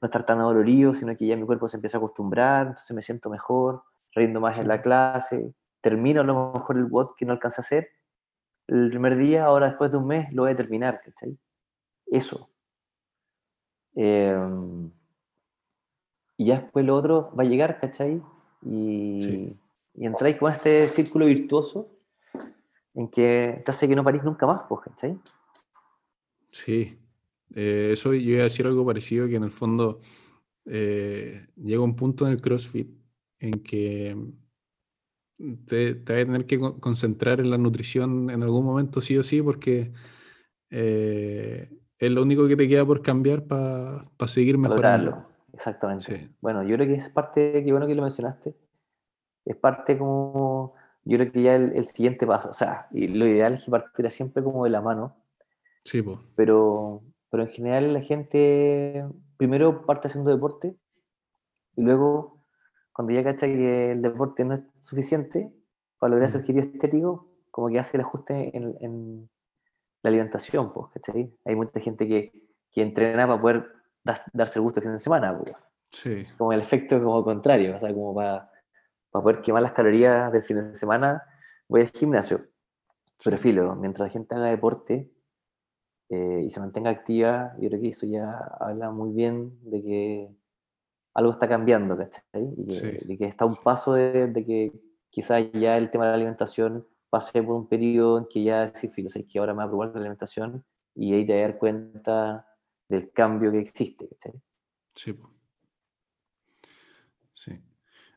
no estar tan adolorido, sino que ya mi cuerpo se empieza a acostumbrar, entonces me siento mejor, rindo más en la clase, termino a lo mejor el WOD que no alcancé a hacer el primer día, ahora después de un mes lo voy a terminar, ¿cachai? eso. Em, y ya después lo otro va a llegar, ¿cachai? Y, y entráis con este círculo virtuoso en que te hace que no parís nunca más, pues, ¿cachai? Sí. Eh, eso yo iba a decir algo parecido, que en el fondo eh, llega un punto en el CrossFit en que te, te vas a tener que concentrar en la nutrición en algún momento sí o sí, porque eh, es lo único que te queda por cambiar para seguir mejorando. Exactamente. Bueno, yo creo que es parte, qué bueno que lo mencionaste, es parte como, yo creo que ya el, siguiente paso, o sea, y lo ideal es que partiera siempre como de la mano. Sí, pues. Pero, pero en general la gente primero parte haciendo deporte y luego, cuando ya cacha que el deporte no es suficiente para lograr ese mm. objetivo estético, como que hace el ajuste en la alimentación, pues, ¿cachai? Hay mucha gente que, que entrena para poder darse el gusto el fin de semana, pues. Sí. Como el efecto como contrario, o sea, como para, para poder quemar las calorías del fin de semana, voy al gimnasio. Pero filo, mientras la gente haga deporte eh, y se mantenga activa, yo creo que eso ya habla muy bien de que algo está cambiando, ¿cachai? Y que, de que está un paso de, de que quizás ya el tema de la alimentación pasé por un periodo en que ya sí, fíjate, que ahora me va a probar la alimentación y ahí te dar cuenta del cambio que existe. Sí. Sí.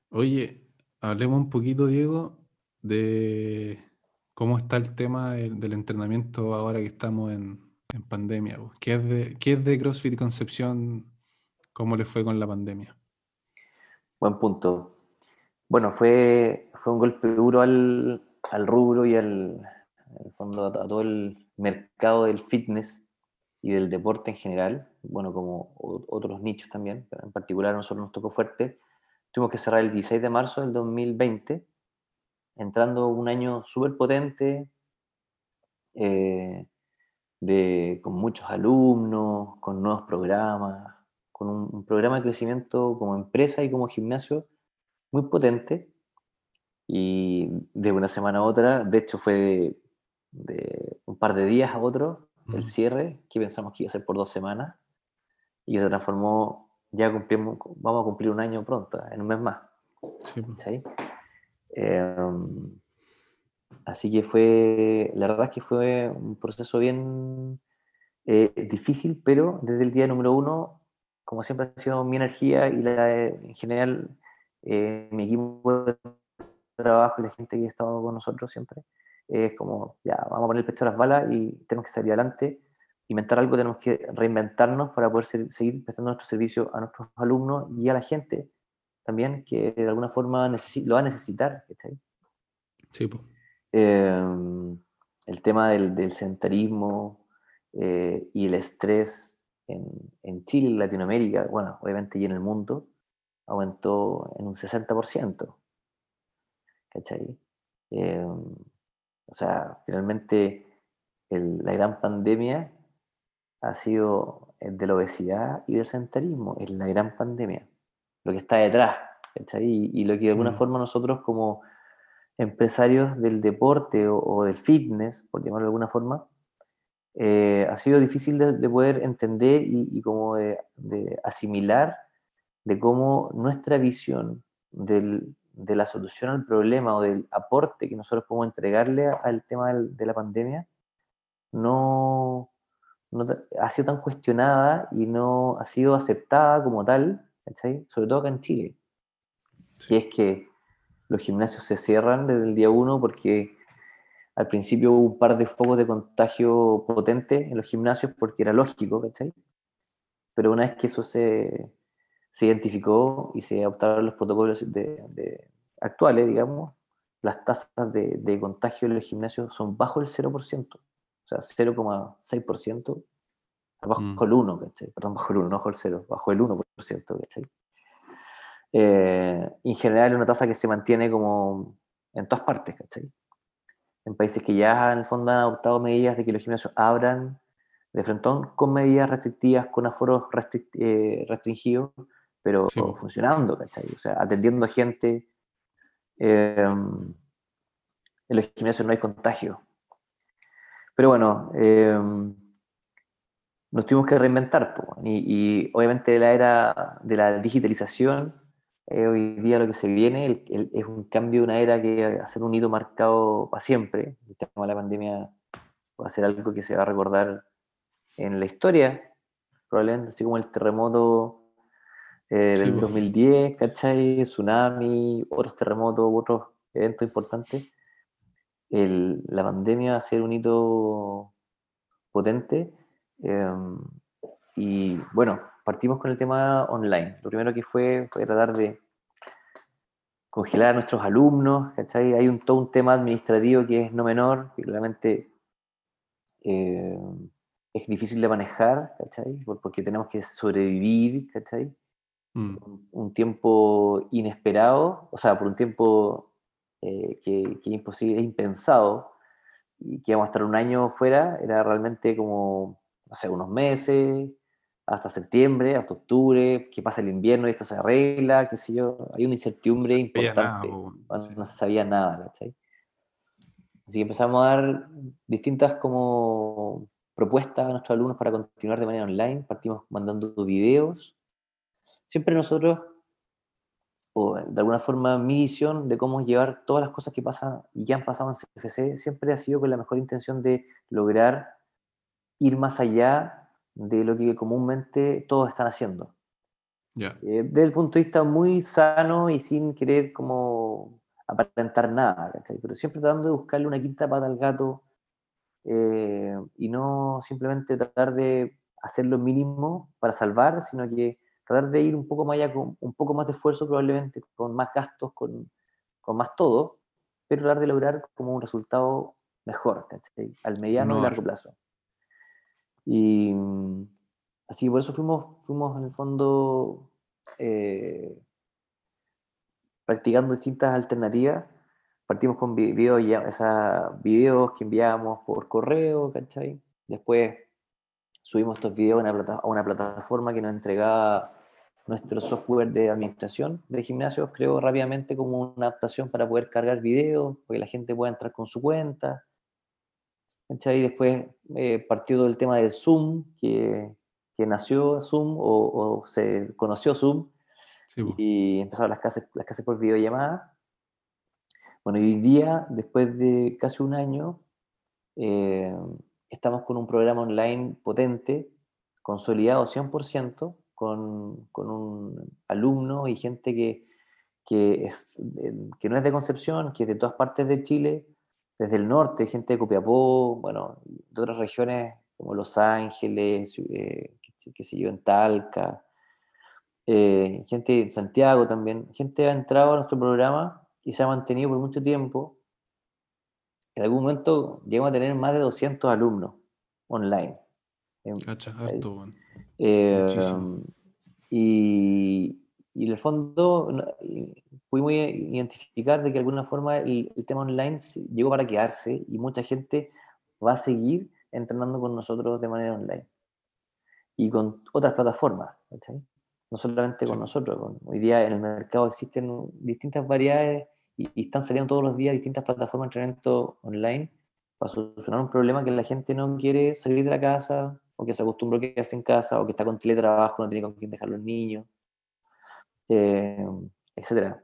Oye, hablemos un poquito, Diego, de cómo está el tema del, entrenamiento ahora que estamos en, en pandemia. ¿Qué es, de, ¿Qué es de CrossFit Concepción? ¿Cómo le fue con la pandemia? Buen punto. Bueno, fue, fue un golpe duro al, al rubro y al fondo a, todo el mercado del fitness y del deporte en general, bueno, como otros nichos también, pero en particular a nosotros nos tocó fuerte, tuvimos que cerrar el 16 de marzo del 2020, entrando un año súper potente, eh, de, con muchos alumnos, con nuevos programas, con un, un programa de crecimiento como empresa y como gimnasio muy potente. Y de una semana a otra, de hecho fue de, de un par de días a otro, el Mm. cierre, que pensamos que iba a ser por dos semanas, y que se transformó, ya cumplimos, vamos a cumplir un año pronto, en un mes más. Sí, po. ¿cachai? Em, así que fue, la verdad es que fue un proceso bien eh, difícil, pero desde el día número uno, como siempre ha sido mi energía y la, de- en general eh, mi equipo de trabajo y la gente que ha estado con nosotros siempre, es como, ya, vamos a poner el pecho a las balas y tenemos que salir adelante, inventar algo, tenemos que reinventarnos para poder ser- seguir prestando nuestro servicio a nuestros alumnos y a la gente también, que de alguna forma lo va a necesitar, ¿cachai? Sí, po. Eh, el tema del, del sedentarismo eh, y el estrés en, en Chile Latinoamérica, bueno, obviamente y en el mundo, aumentó en un 60%. ¿Cachai? Eh, o sea, finalmente el- la gran pandemia ha sido el de la obesidad y del sedentarismo, es la gran pandemia, lo que está detrás, ¿cachai? Y, y lo que de alguna Mm. forma nosotros como empresarios del deporte o, o del fitness, por llamarlo de alguna forma, eh, ha sido difícil de, de poder entender y, y como de, de asimilar de cómo nuestra visión del- de la solución al problema o del aporte que nosotros podemos entregarle al tema de la pandemia no, no ha sido tan cuestionada y no ha sido aceptada como tal, ¿cachai? sobre todo acá en Chile, que es que los gimnasios se cierran desde el día uno porque al principio hubo un par de focos de contagio potentes en los gimnasios porque era lógico, ¿cachai? Pero una vez que eso se, se identificó y se adoptaron los protocolos de- de- actuales, digamos, las tasas de, de contagio en los gimnasios son bajo el 0%, o sea, 0,6%, bajo Mm. el 1, ¿cachai? Perdón, bajo el 1, no bajo el 0, bajo el 1%, ¿cachai? Eh, en general es una tasa que se mantiene como en todas partes, ¿cachai? En países que ya en el fondo han adoptado medidas de que los gimnasios abran de frontón con medidas restrictivas, con aforos restric- eh, restringidos, pero Sí, funcionando, ¿cachai? O sea, atendiendo a gente. eh, en los gimnasios no hay contagio. Pero bueno, eh, nos tuvimos que reinventar. po, Y, y obviamente la era de la digitalización, eh, hoy día lo que se viene el- el- es un cambio, una era que va a ser un hito marcado para siempre. El tema de la pandemia va a ser algo que se va a recordar en la historia, probablemente, así como el terremoto eh, Sí, del po. 2010, ¿cachai? Tsunami, otros terremotos, otros eventos importantes. El- la pandemia va a ser un hito potente. eh, y bueno, partimos con el tema online. Lo primero que fue fue tratar de congelar a nuestros alumnos, ¿cachai? Hay un, todo un tema administrativo que es no menor, que claramente eh, es difícil de manejar, ¿cachai? Por- Porque tenemos que sobrevivir, ¿cachai? Mm. un- un tiempo inesperado, o sea, por un tiempo eh, que, que es imposible, es impensado, y que íbamos a estar un año fuera, era realmente como, no sé, unos meses, hasta septiembre, hasta octubre, que pasa el invierno y esto se arregla, qué sé yo, hay una incertidumbre nada, importante, po, no, sí. no se sabía nada, ¿cachai? Así que empezamos a dar distintas como propuestas a nuestros alumnos para continuar de manera online, partimos mandando videos, siempre nosotros, o de alguna forma mi visión de cómo llevar todas las cosas que pasan y que han pasado en CFC, siempre ha sido con la mejor intención de lograr ir más allá de lo que comúnmente todos están haciendo. Ya. Eh, desde el punto de vista muy sano y sin querer como aparentar nada, ¿cachai? Pero siempre tratando de buscarle una quinta pata al gato eh, y no simplemente tratar de hacer lo mínimo para salvar, sino que tratar de ir un poco más allá, con un poco más de esfuerzo probablemente, con más gastos, con, con más todo, pero tratar de lograr como un resultado mejor, ¿cachai? Al mediano y Innovar. largo plazo. Y mm, así por eso fuimos, fuimos en el fondo eh, practicando distintas alternativas. Partimos con videos, esos videos que enviábamos por correo, ¿cachai? Después subimos estos videos a una, a una plataforma que nos entregaba nuestro software de administración de gimnasios, creo rápidamente como una adaptación para poder cargar videos, para que la gente pueda entrar con su cuenta. ¿Cachai? Después eh, partió todo el tema del Zoom, que, que nació Zoom o, o se conoció Zoom, Sí, y empezaron las clases, las clases por videollamada. Bueno, y hoy día, después de casi un año, eh, estamos con un programa online potente, consolidado 100%, con, con un alumno y gente que, que, es, que no es de Concepción, que es de todas partes de Chile, desde el norte, gente de Copiapó, bueno, de otras regiones como Los Ángeles, eh, qué, sé yo, en Talca, eh, gente de Santiago también, gente ha entrado a nuestro programa y se ha mantenido por mucho tiempo. En algún momento llegamos a tener más de 200 alumnos online. Cacha, harto, weón. eh, y, y en el fondo pudimos identificar de que de alguna forma el, el tema online llegó para quedarse y mucha gente va a seguir entrenando con nosotros de manera online y con otras plataformas, ¿cachai? no solamente con Sí. nosotros. con- hoy día en el mercado existen distintas variedades y, y están saliendo todos los días distintas plataformas de entrenamiento online para solucionar un problema que la gente no quiere salir de la casa, o que se acostumbró a quedarse en casa, o que está con teletrabajo, no tiene con quién dejar los niños, eh, etcétera.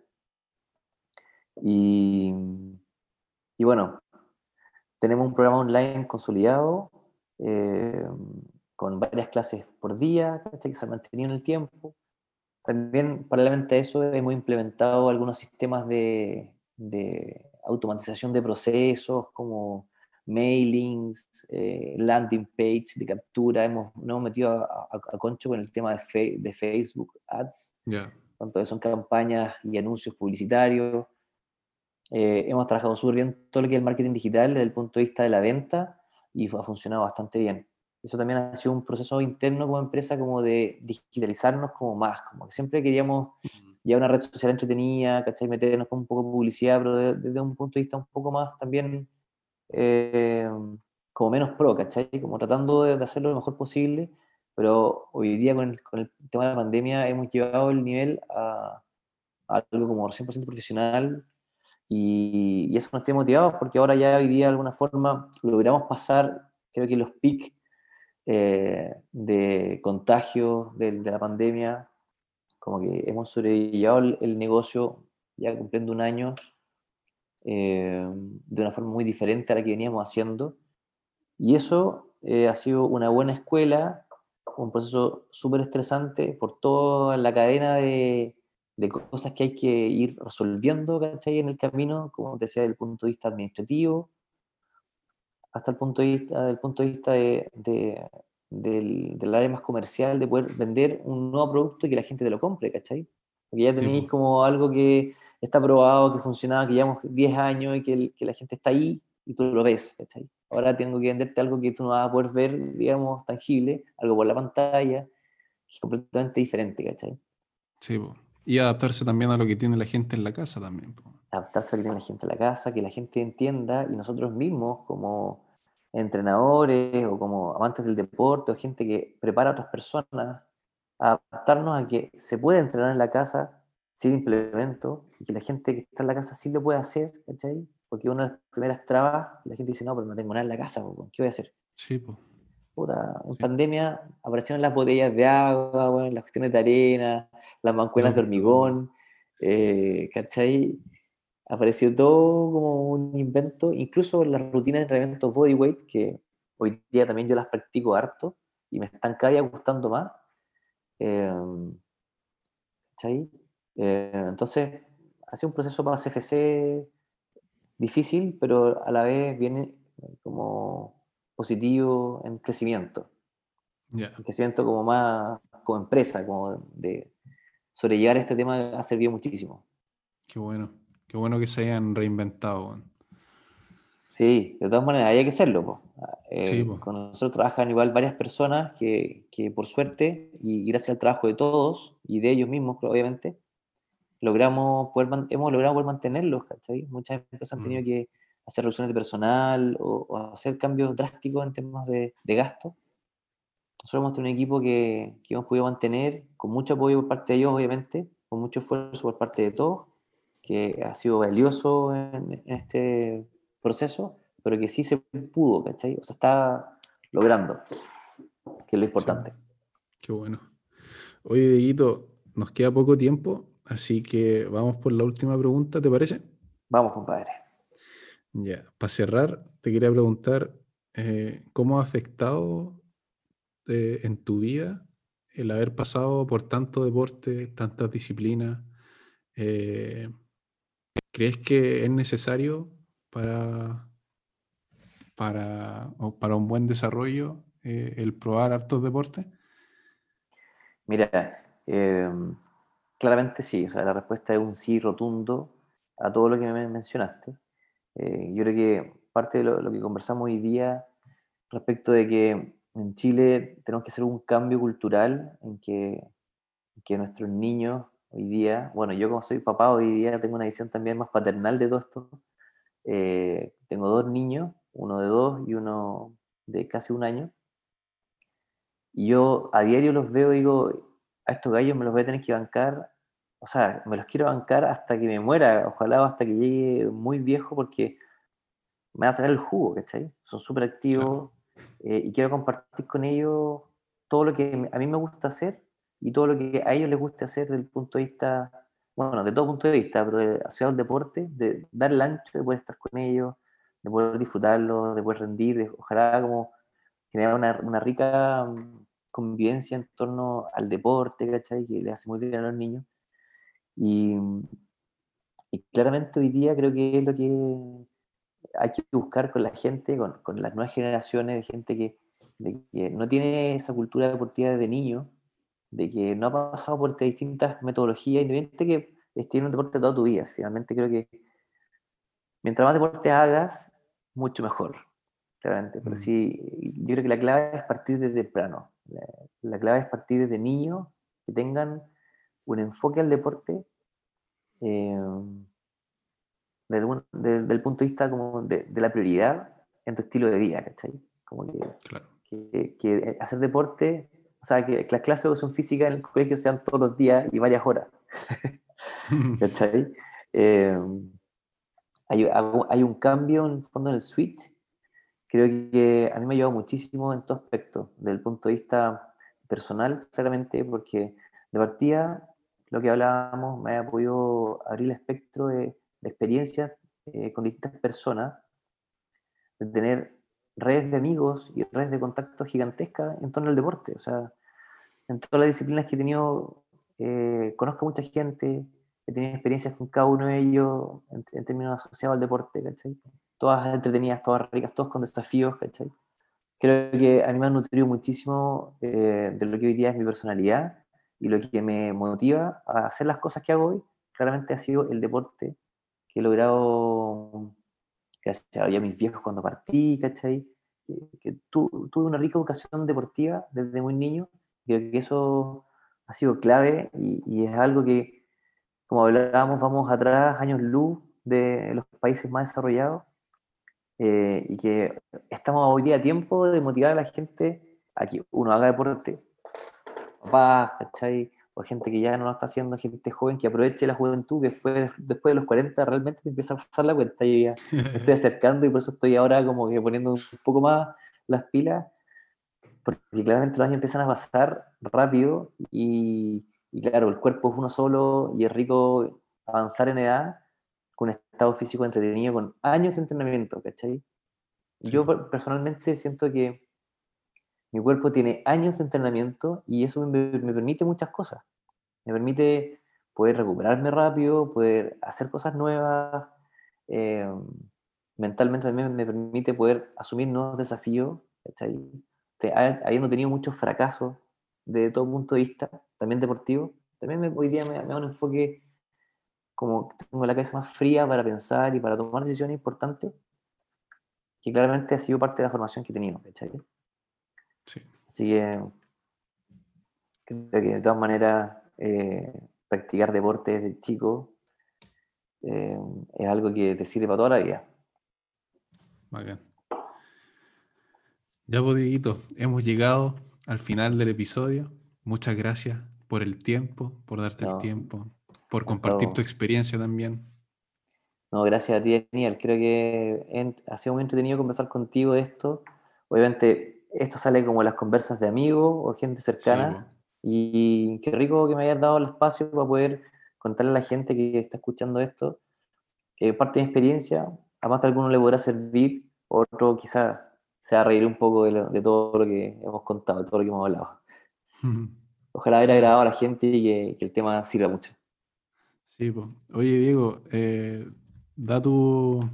Y, y bueno, tenemos un programa online consolidado, eh, con varias clases por día, que se ha mantenido en el tiempo. También, paralelamente a eso, hemos implementado algunos sistemas de, de automatización de procesos, como mailings, eh, landing page de captura. Hemos, nos hemos metido a, a- a concho con el tema de, fe- de Facebook Ads, Ya. Tanto son campañas y anuncios publicitarios. Eh, hemos trabajado súper bien todo lo que es el marketing digital desde el punto de vista de la venta y ha funcionado bastante bien. Eso también ha sido un proceso interno como empresa, como de digitalizarnos como más, como que siempre queríamos ya una red social entretenida, ¿cachai? Meternos con un poco de publicidad, pero de- desde un punto de vista un poco más también eh, como menos pro, ¿cachai? Como tratando de, de hacerlo lo mejor posible, pero hoy día con el, con el tema de la pandemia hemos llevado el nivel a, a algo como 100% profesional y, y eso nos tiene motivados porque ahora ya hoy día de alguna forma logramos pasar, creo que los pics eh, de contagio de, de la pandemia, como que hemos sobrellevado el, el negocio ya cumpliendo un año eh, de una forma muy diferente a la que veníamos haciendo. Y eso eh, ha sido una buena escuela, un proceso súper estresante por toda la cadena de, de cosas que hay que ir resolviendo ¿cachai? en el camino, como te decía, desde el punto de vista administrativo, hasta el punto de vista, del punto de vista de, de- del, del área más comercial, de poder vender un nuevo producto y que la gente te lo compre, ¿cachai? Porque ya Sí, tenéis po. como algo que está probado, que funcionaba, que llevamos 10 años y que, el- que la gente está ahí y tú lo ves, ¿cachai? Ahora tengo que venderte algo que tú no vas a poder ver, digamos, tangible, algo por la pantalla, que es completamente diferente, ¿cachai? Sí, po. Y adaptarse también a lo que tiene la gente en la casa también. po. adaptarse a lo que tiene la gente en la casa, que la gente entienda y nosotros mismos como entrenadores o como amantes del deporte o gente que prepara a otras personas, adaptarnos a que se puede entrenar en la casa sin implemento y que la gente que está en la casa sí lo puede hacer, ¿cachai? Porque una de las primeras trabas, la gente dice, no, pero no tengo nada en la casa, ¿qué voy a hacer? Sí, po. Puta, en Sí. pandemia aparecieron las botellas de agua, bueno, las cuestiones de arena, las mancuernas de Lógico. hormigón, eh, ¿cachai? Apareció todo como un invento, incluso las rutinas de entrenamiento bodyweight, que hoy día también yo las practico harto y me están cada día gustando más. eh, ¿cachai? Eh, entonces, ha sido un proceso para CFC difícil, pero a la vez viene como positivo en crecimiento un crecimiento como más como empresa, como de sobrellevar este tema ha servido muchísimo. Qué bueno. Qué bueno que se hayan reinventado. Sí, de todas maneras, hay que hacerlo. Eh, Sí. Con nosotros trabajan igual varias personas que, que por suerte y gracias al trabajo de todos y de ellos mismos, obviamente, logramos poder, hemos logrado poder mantenerlos, ¿cachai? Muchas empresas han tenido Mm. que hacer reducciones de personal o, o hacer cambios drásticos en temas de, de gasto. Nosotros hemos tenido un equipo que, que hemos podido mantener con mucho apoyo por parte de ellos, obviamente, con mucho esfuerzo por parte de todos, que ha sido valioso en, en este proceso, pero que sí se pudo, ¿cachai? O sea, está logrando, que es lo importante. Qué bueno. Oye, Dieguito, nos queda poco tiempo, así que vamos por la última pregunta, ¿te parece? Vamos, compadre. Ya, para cerrar, te quería preguntar, eh, ¿cómo ha afectado eh, en tu vida el haber pasado por tanto deporte, tantas disciplinas? Eh, ¿crees que es necesario para, para, o para un buen desarrollo el probar hartos deportes? Mira, eh, claramente sí, o sea, la respuesta es un sí rotundo a todo lo que me mencionaste. Eh, yo creo que parte de lo, que conversamos hoy día respecto de que en Chile tenemos que hacer un cambio cultural en que, que nuestros niños hoy día, bueno, yo como soy papá hoy día tengo una visión también más paternal de todo esto. Eh, tengo dos niños, uno de dos y uno de casi un año. Y yo a diario los veo y digo, a estos gallos me los voy a tener que bancar, o sea, me los quiero bancar hasta que me muera, ojalá hasta que llegue muy viejo porque me va a sacar el jugo, ¿cachai? Son súper activos eh, y quiero compartir con ellos todo lo que a mí me gusta hacer y todo lo que a ellos les guste hacer desde el punto de vista, bueno, de todo punto de vista, pero de, hacia el deporte, de dar el ancho, de poder estar con ellos, de poder disfrutarlo, de poder rendir, de, ojalá como generar una, una rica convivencia en torno al deporte, ¿cachai? Que le hace muy bien a los niños. Y, y claramente hoy día creo que es lo que hay que buscar con la gente, con, con las nuevas generaciones de gente que, de que no tiene esa cultura deportiva desde niño, de que no ha pasado por distintas metodologías, independiente que en un deporte toda tu vida. Finalmente creo que mientras más deporte hagas, mucho mejor, claramente. Pero Mm. sí, yo creo que la clave es partir desde temprano. La, la clave es partir desde niños que tengan un enfoque al deporte eh, desde, un- del punto de vista como de, de la prioridad en tu estilo de vida, ¿cachai? Como que, Claro. que- que hacer deporte, o sea, que las clases de educación física en el colegio sean todos los días y varias horas, ¿cachai? Eh, hay, hay un cambio en el fondo en el switch, creo que a mí me ha ayudado muchísimo en todo aspecto, desde el punto de vista personal, claramente, porque de partida, lo que hablábamos, me ha podido abrir el espectro de, de experiencias eh, con distintas personas, de tener redes de amigos y redes de contactos gigantescas en torno al deporte. O sea, en todas las disciplinas que he tenido, eh, conozco a mucha gente, he tenido experiencias con cada uno de ellos en, en términos asociados al deporte, ¿cachai? Todas entretenidas, todas ricas, todos con desafíos, ¿cachai? Creo que a mí me ha nutrido muchísimo eh, de lo que hoy día es mi personalidad y lo que me motiva a hacer las cosas que hago hoy, claramente ha sido el deporte que he logrado gracias a mis viejos cuando partí, ¿cachai? Que, que tu- tuve una rica educación deportiva desde muy niño. Creo que eso ha sido clave y, y es algo que, como hablábamos, vamos atrás, años luz de los países más desarrollados eh, y que estamos hoy día a tiempo de motivar a la gente a que uno haga deporte. Papás, ¿cachai? O gente que ya no lo está haciendo, gente joven que aproveche la juventud, que después, después de los 40 realmente te empieza a pasar la cuenta. Yo ya me estoy acercando y por eso estoy ahora como que poniendo un poco más las pilas, porque claramente los años empiezan a pasar rápido y, y claro, el cuerpo es uno solo y es rico avanzar en edad con un estado físico entretenido, con años de entrenamiento, ¿cachai? Sí, Yo personalmente siento que mi cuerpo tiene años de entrenamiento y eso me, me permite muchas cosas. Me permite poder recuperarme rápido, poder hacer cosas nuevas. eh, mentalmente también me permite poder asumir nuevos desafíos. ¿cachai? Te- ha- Habiendo tenido muchos fracasos de todo punto de vista, también deportivo, también me- hoy día me, me da un enfoque como tengo la cabeza más fría para pensar y para tomar decisiones importantes, que claramente ha sido parte de la formación que he tenido. ¿cachai? Sí. Así que creo que de todas maneras eh, practicar deporte desde chico eh, es algo que te sirve para toda la vida. Bacán. Ya, pues, Dieguito, hemos llegado al final del episodio. Muchas gracias por el tiempo, por darte el tiempo, por compartir tu experiencia también. No, gracias a ti, Daniel. Creo que en- ha sido muy entretenido conversar contigo de esto. Obviamente, esto sale como las conversas de amigos o gente cercana. Y qué rico que me hayas dado el espacio para poder contarle a la gente que está escuchando esto que parte de mi experiencia, a más de alguno le podrá servir, otro quizás se va a reír un poco de, lo- de todo lo que hemos contado, de todo lo que hemos hablado. Ojalá haber agradado a la gente y que, que el tema sirva mucho. Sí, pues. Oye, Diego, eh, da tu-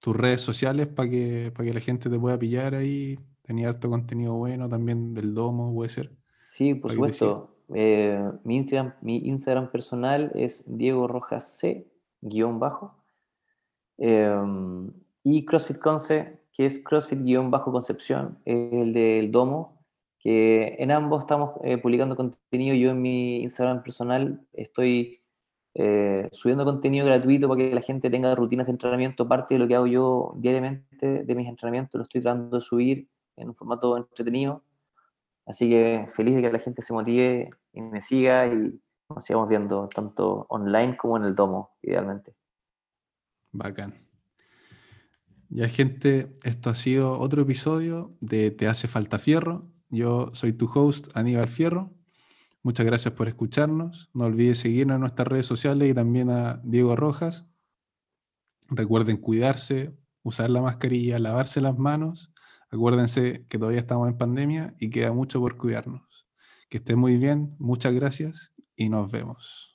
tus redes sociales para que, para que la gente te pueda pillar ahí. Tenía harto contenido bueno también del domo, puede ser. Sí, por supuesto. Eh, mi Instagram, mi Instagram personal es Diego Rojas C, guion bajo. Eh, y CrossFit Conce, que es CrossFit guion bajo Concepción, es el del Domo, que en ambos estamos eh, publicando contenido. Yo en mi Instagram personal estoy eh, subiendo contenido gratuito para que la gente tenga rutinas de entrenamiento. Parte de lo que hago yo diariamente de mis entrenamientos lo estoy tratando de subir en un formato entretenido. Así que feliz de que la gente se motive y me siga y nos sigamos viendo tanto online como en el domo, idealmente. Bacán. Ya, gente, esto ha sido otro episodio de Te hace falta fierro. Yo soy tu host, Aníbal Fierro. Muchas gracias por escucharnos. No olvides seguirnos en nuestras redes sociales y también a Diego Rojas. Recuerden cuidarse, usar la mascarilla, lavarse las manos. Acuérdense que todavía estamos en pandemia y queda mucho por cuidarnos. Que estén muy bien, muchas gracias y nos vemos.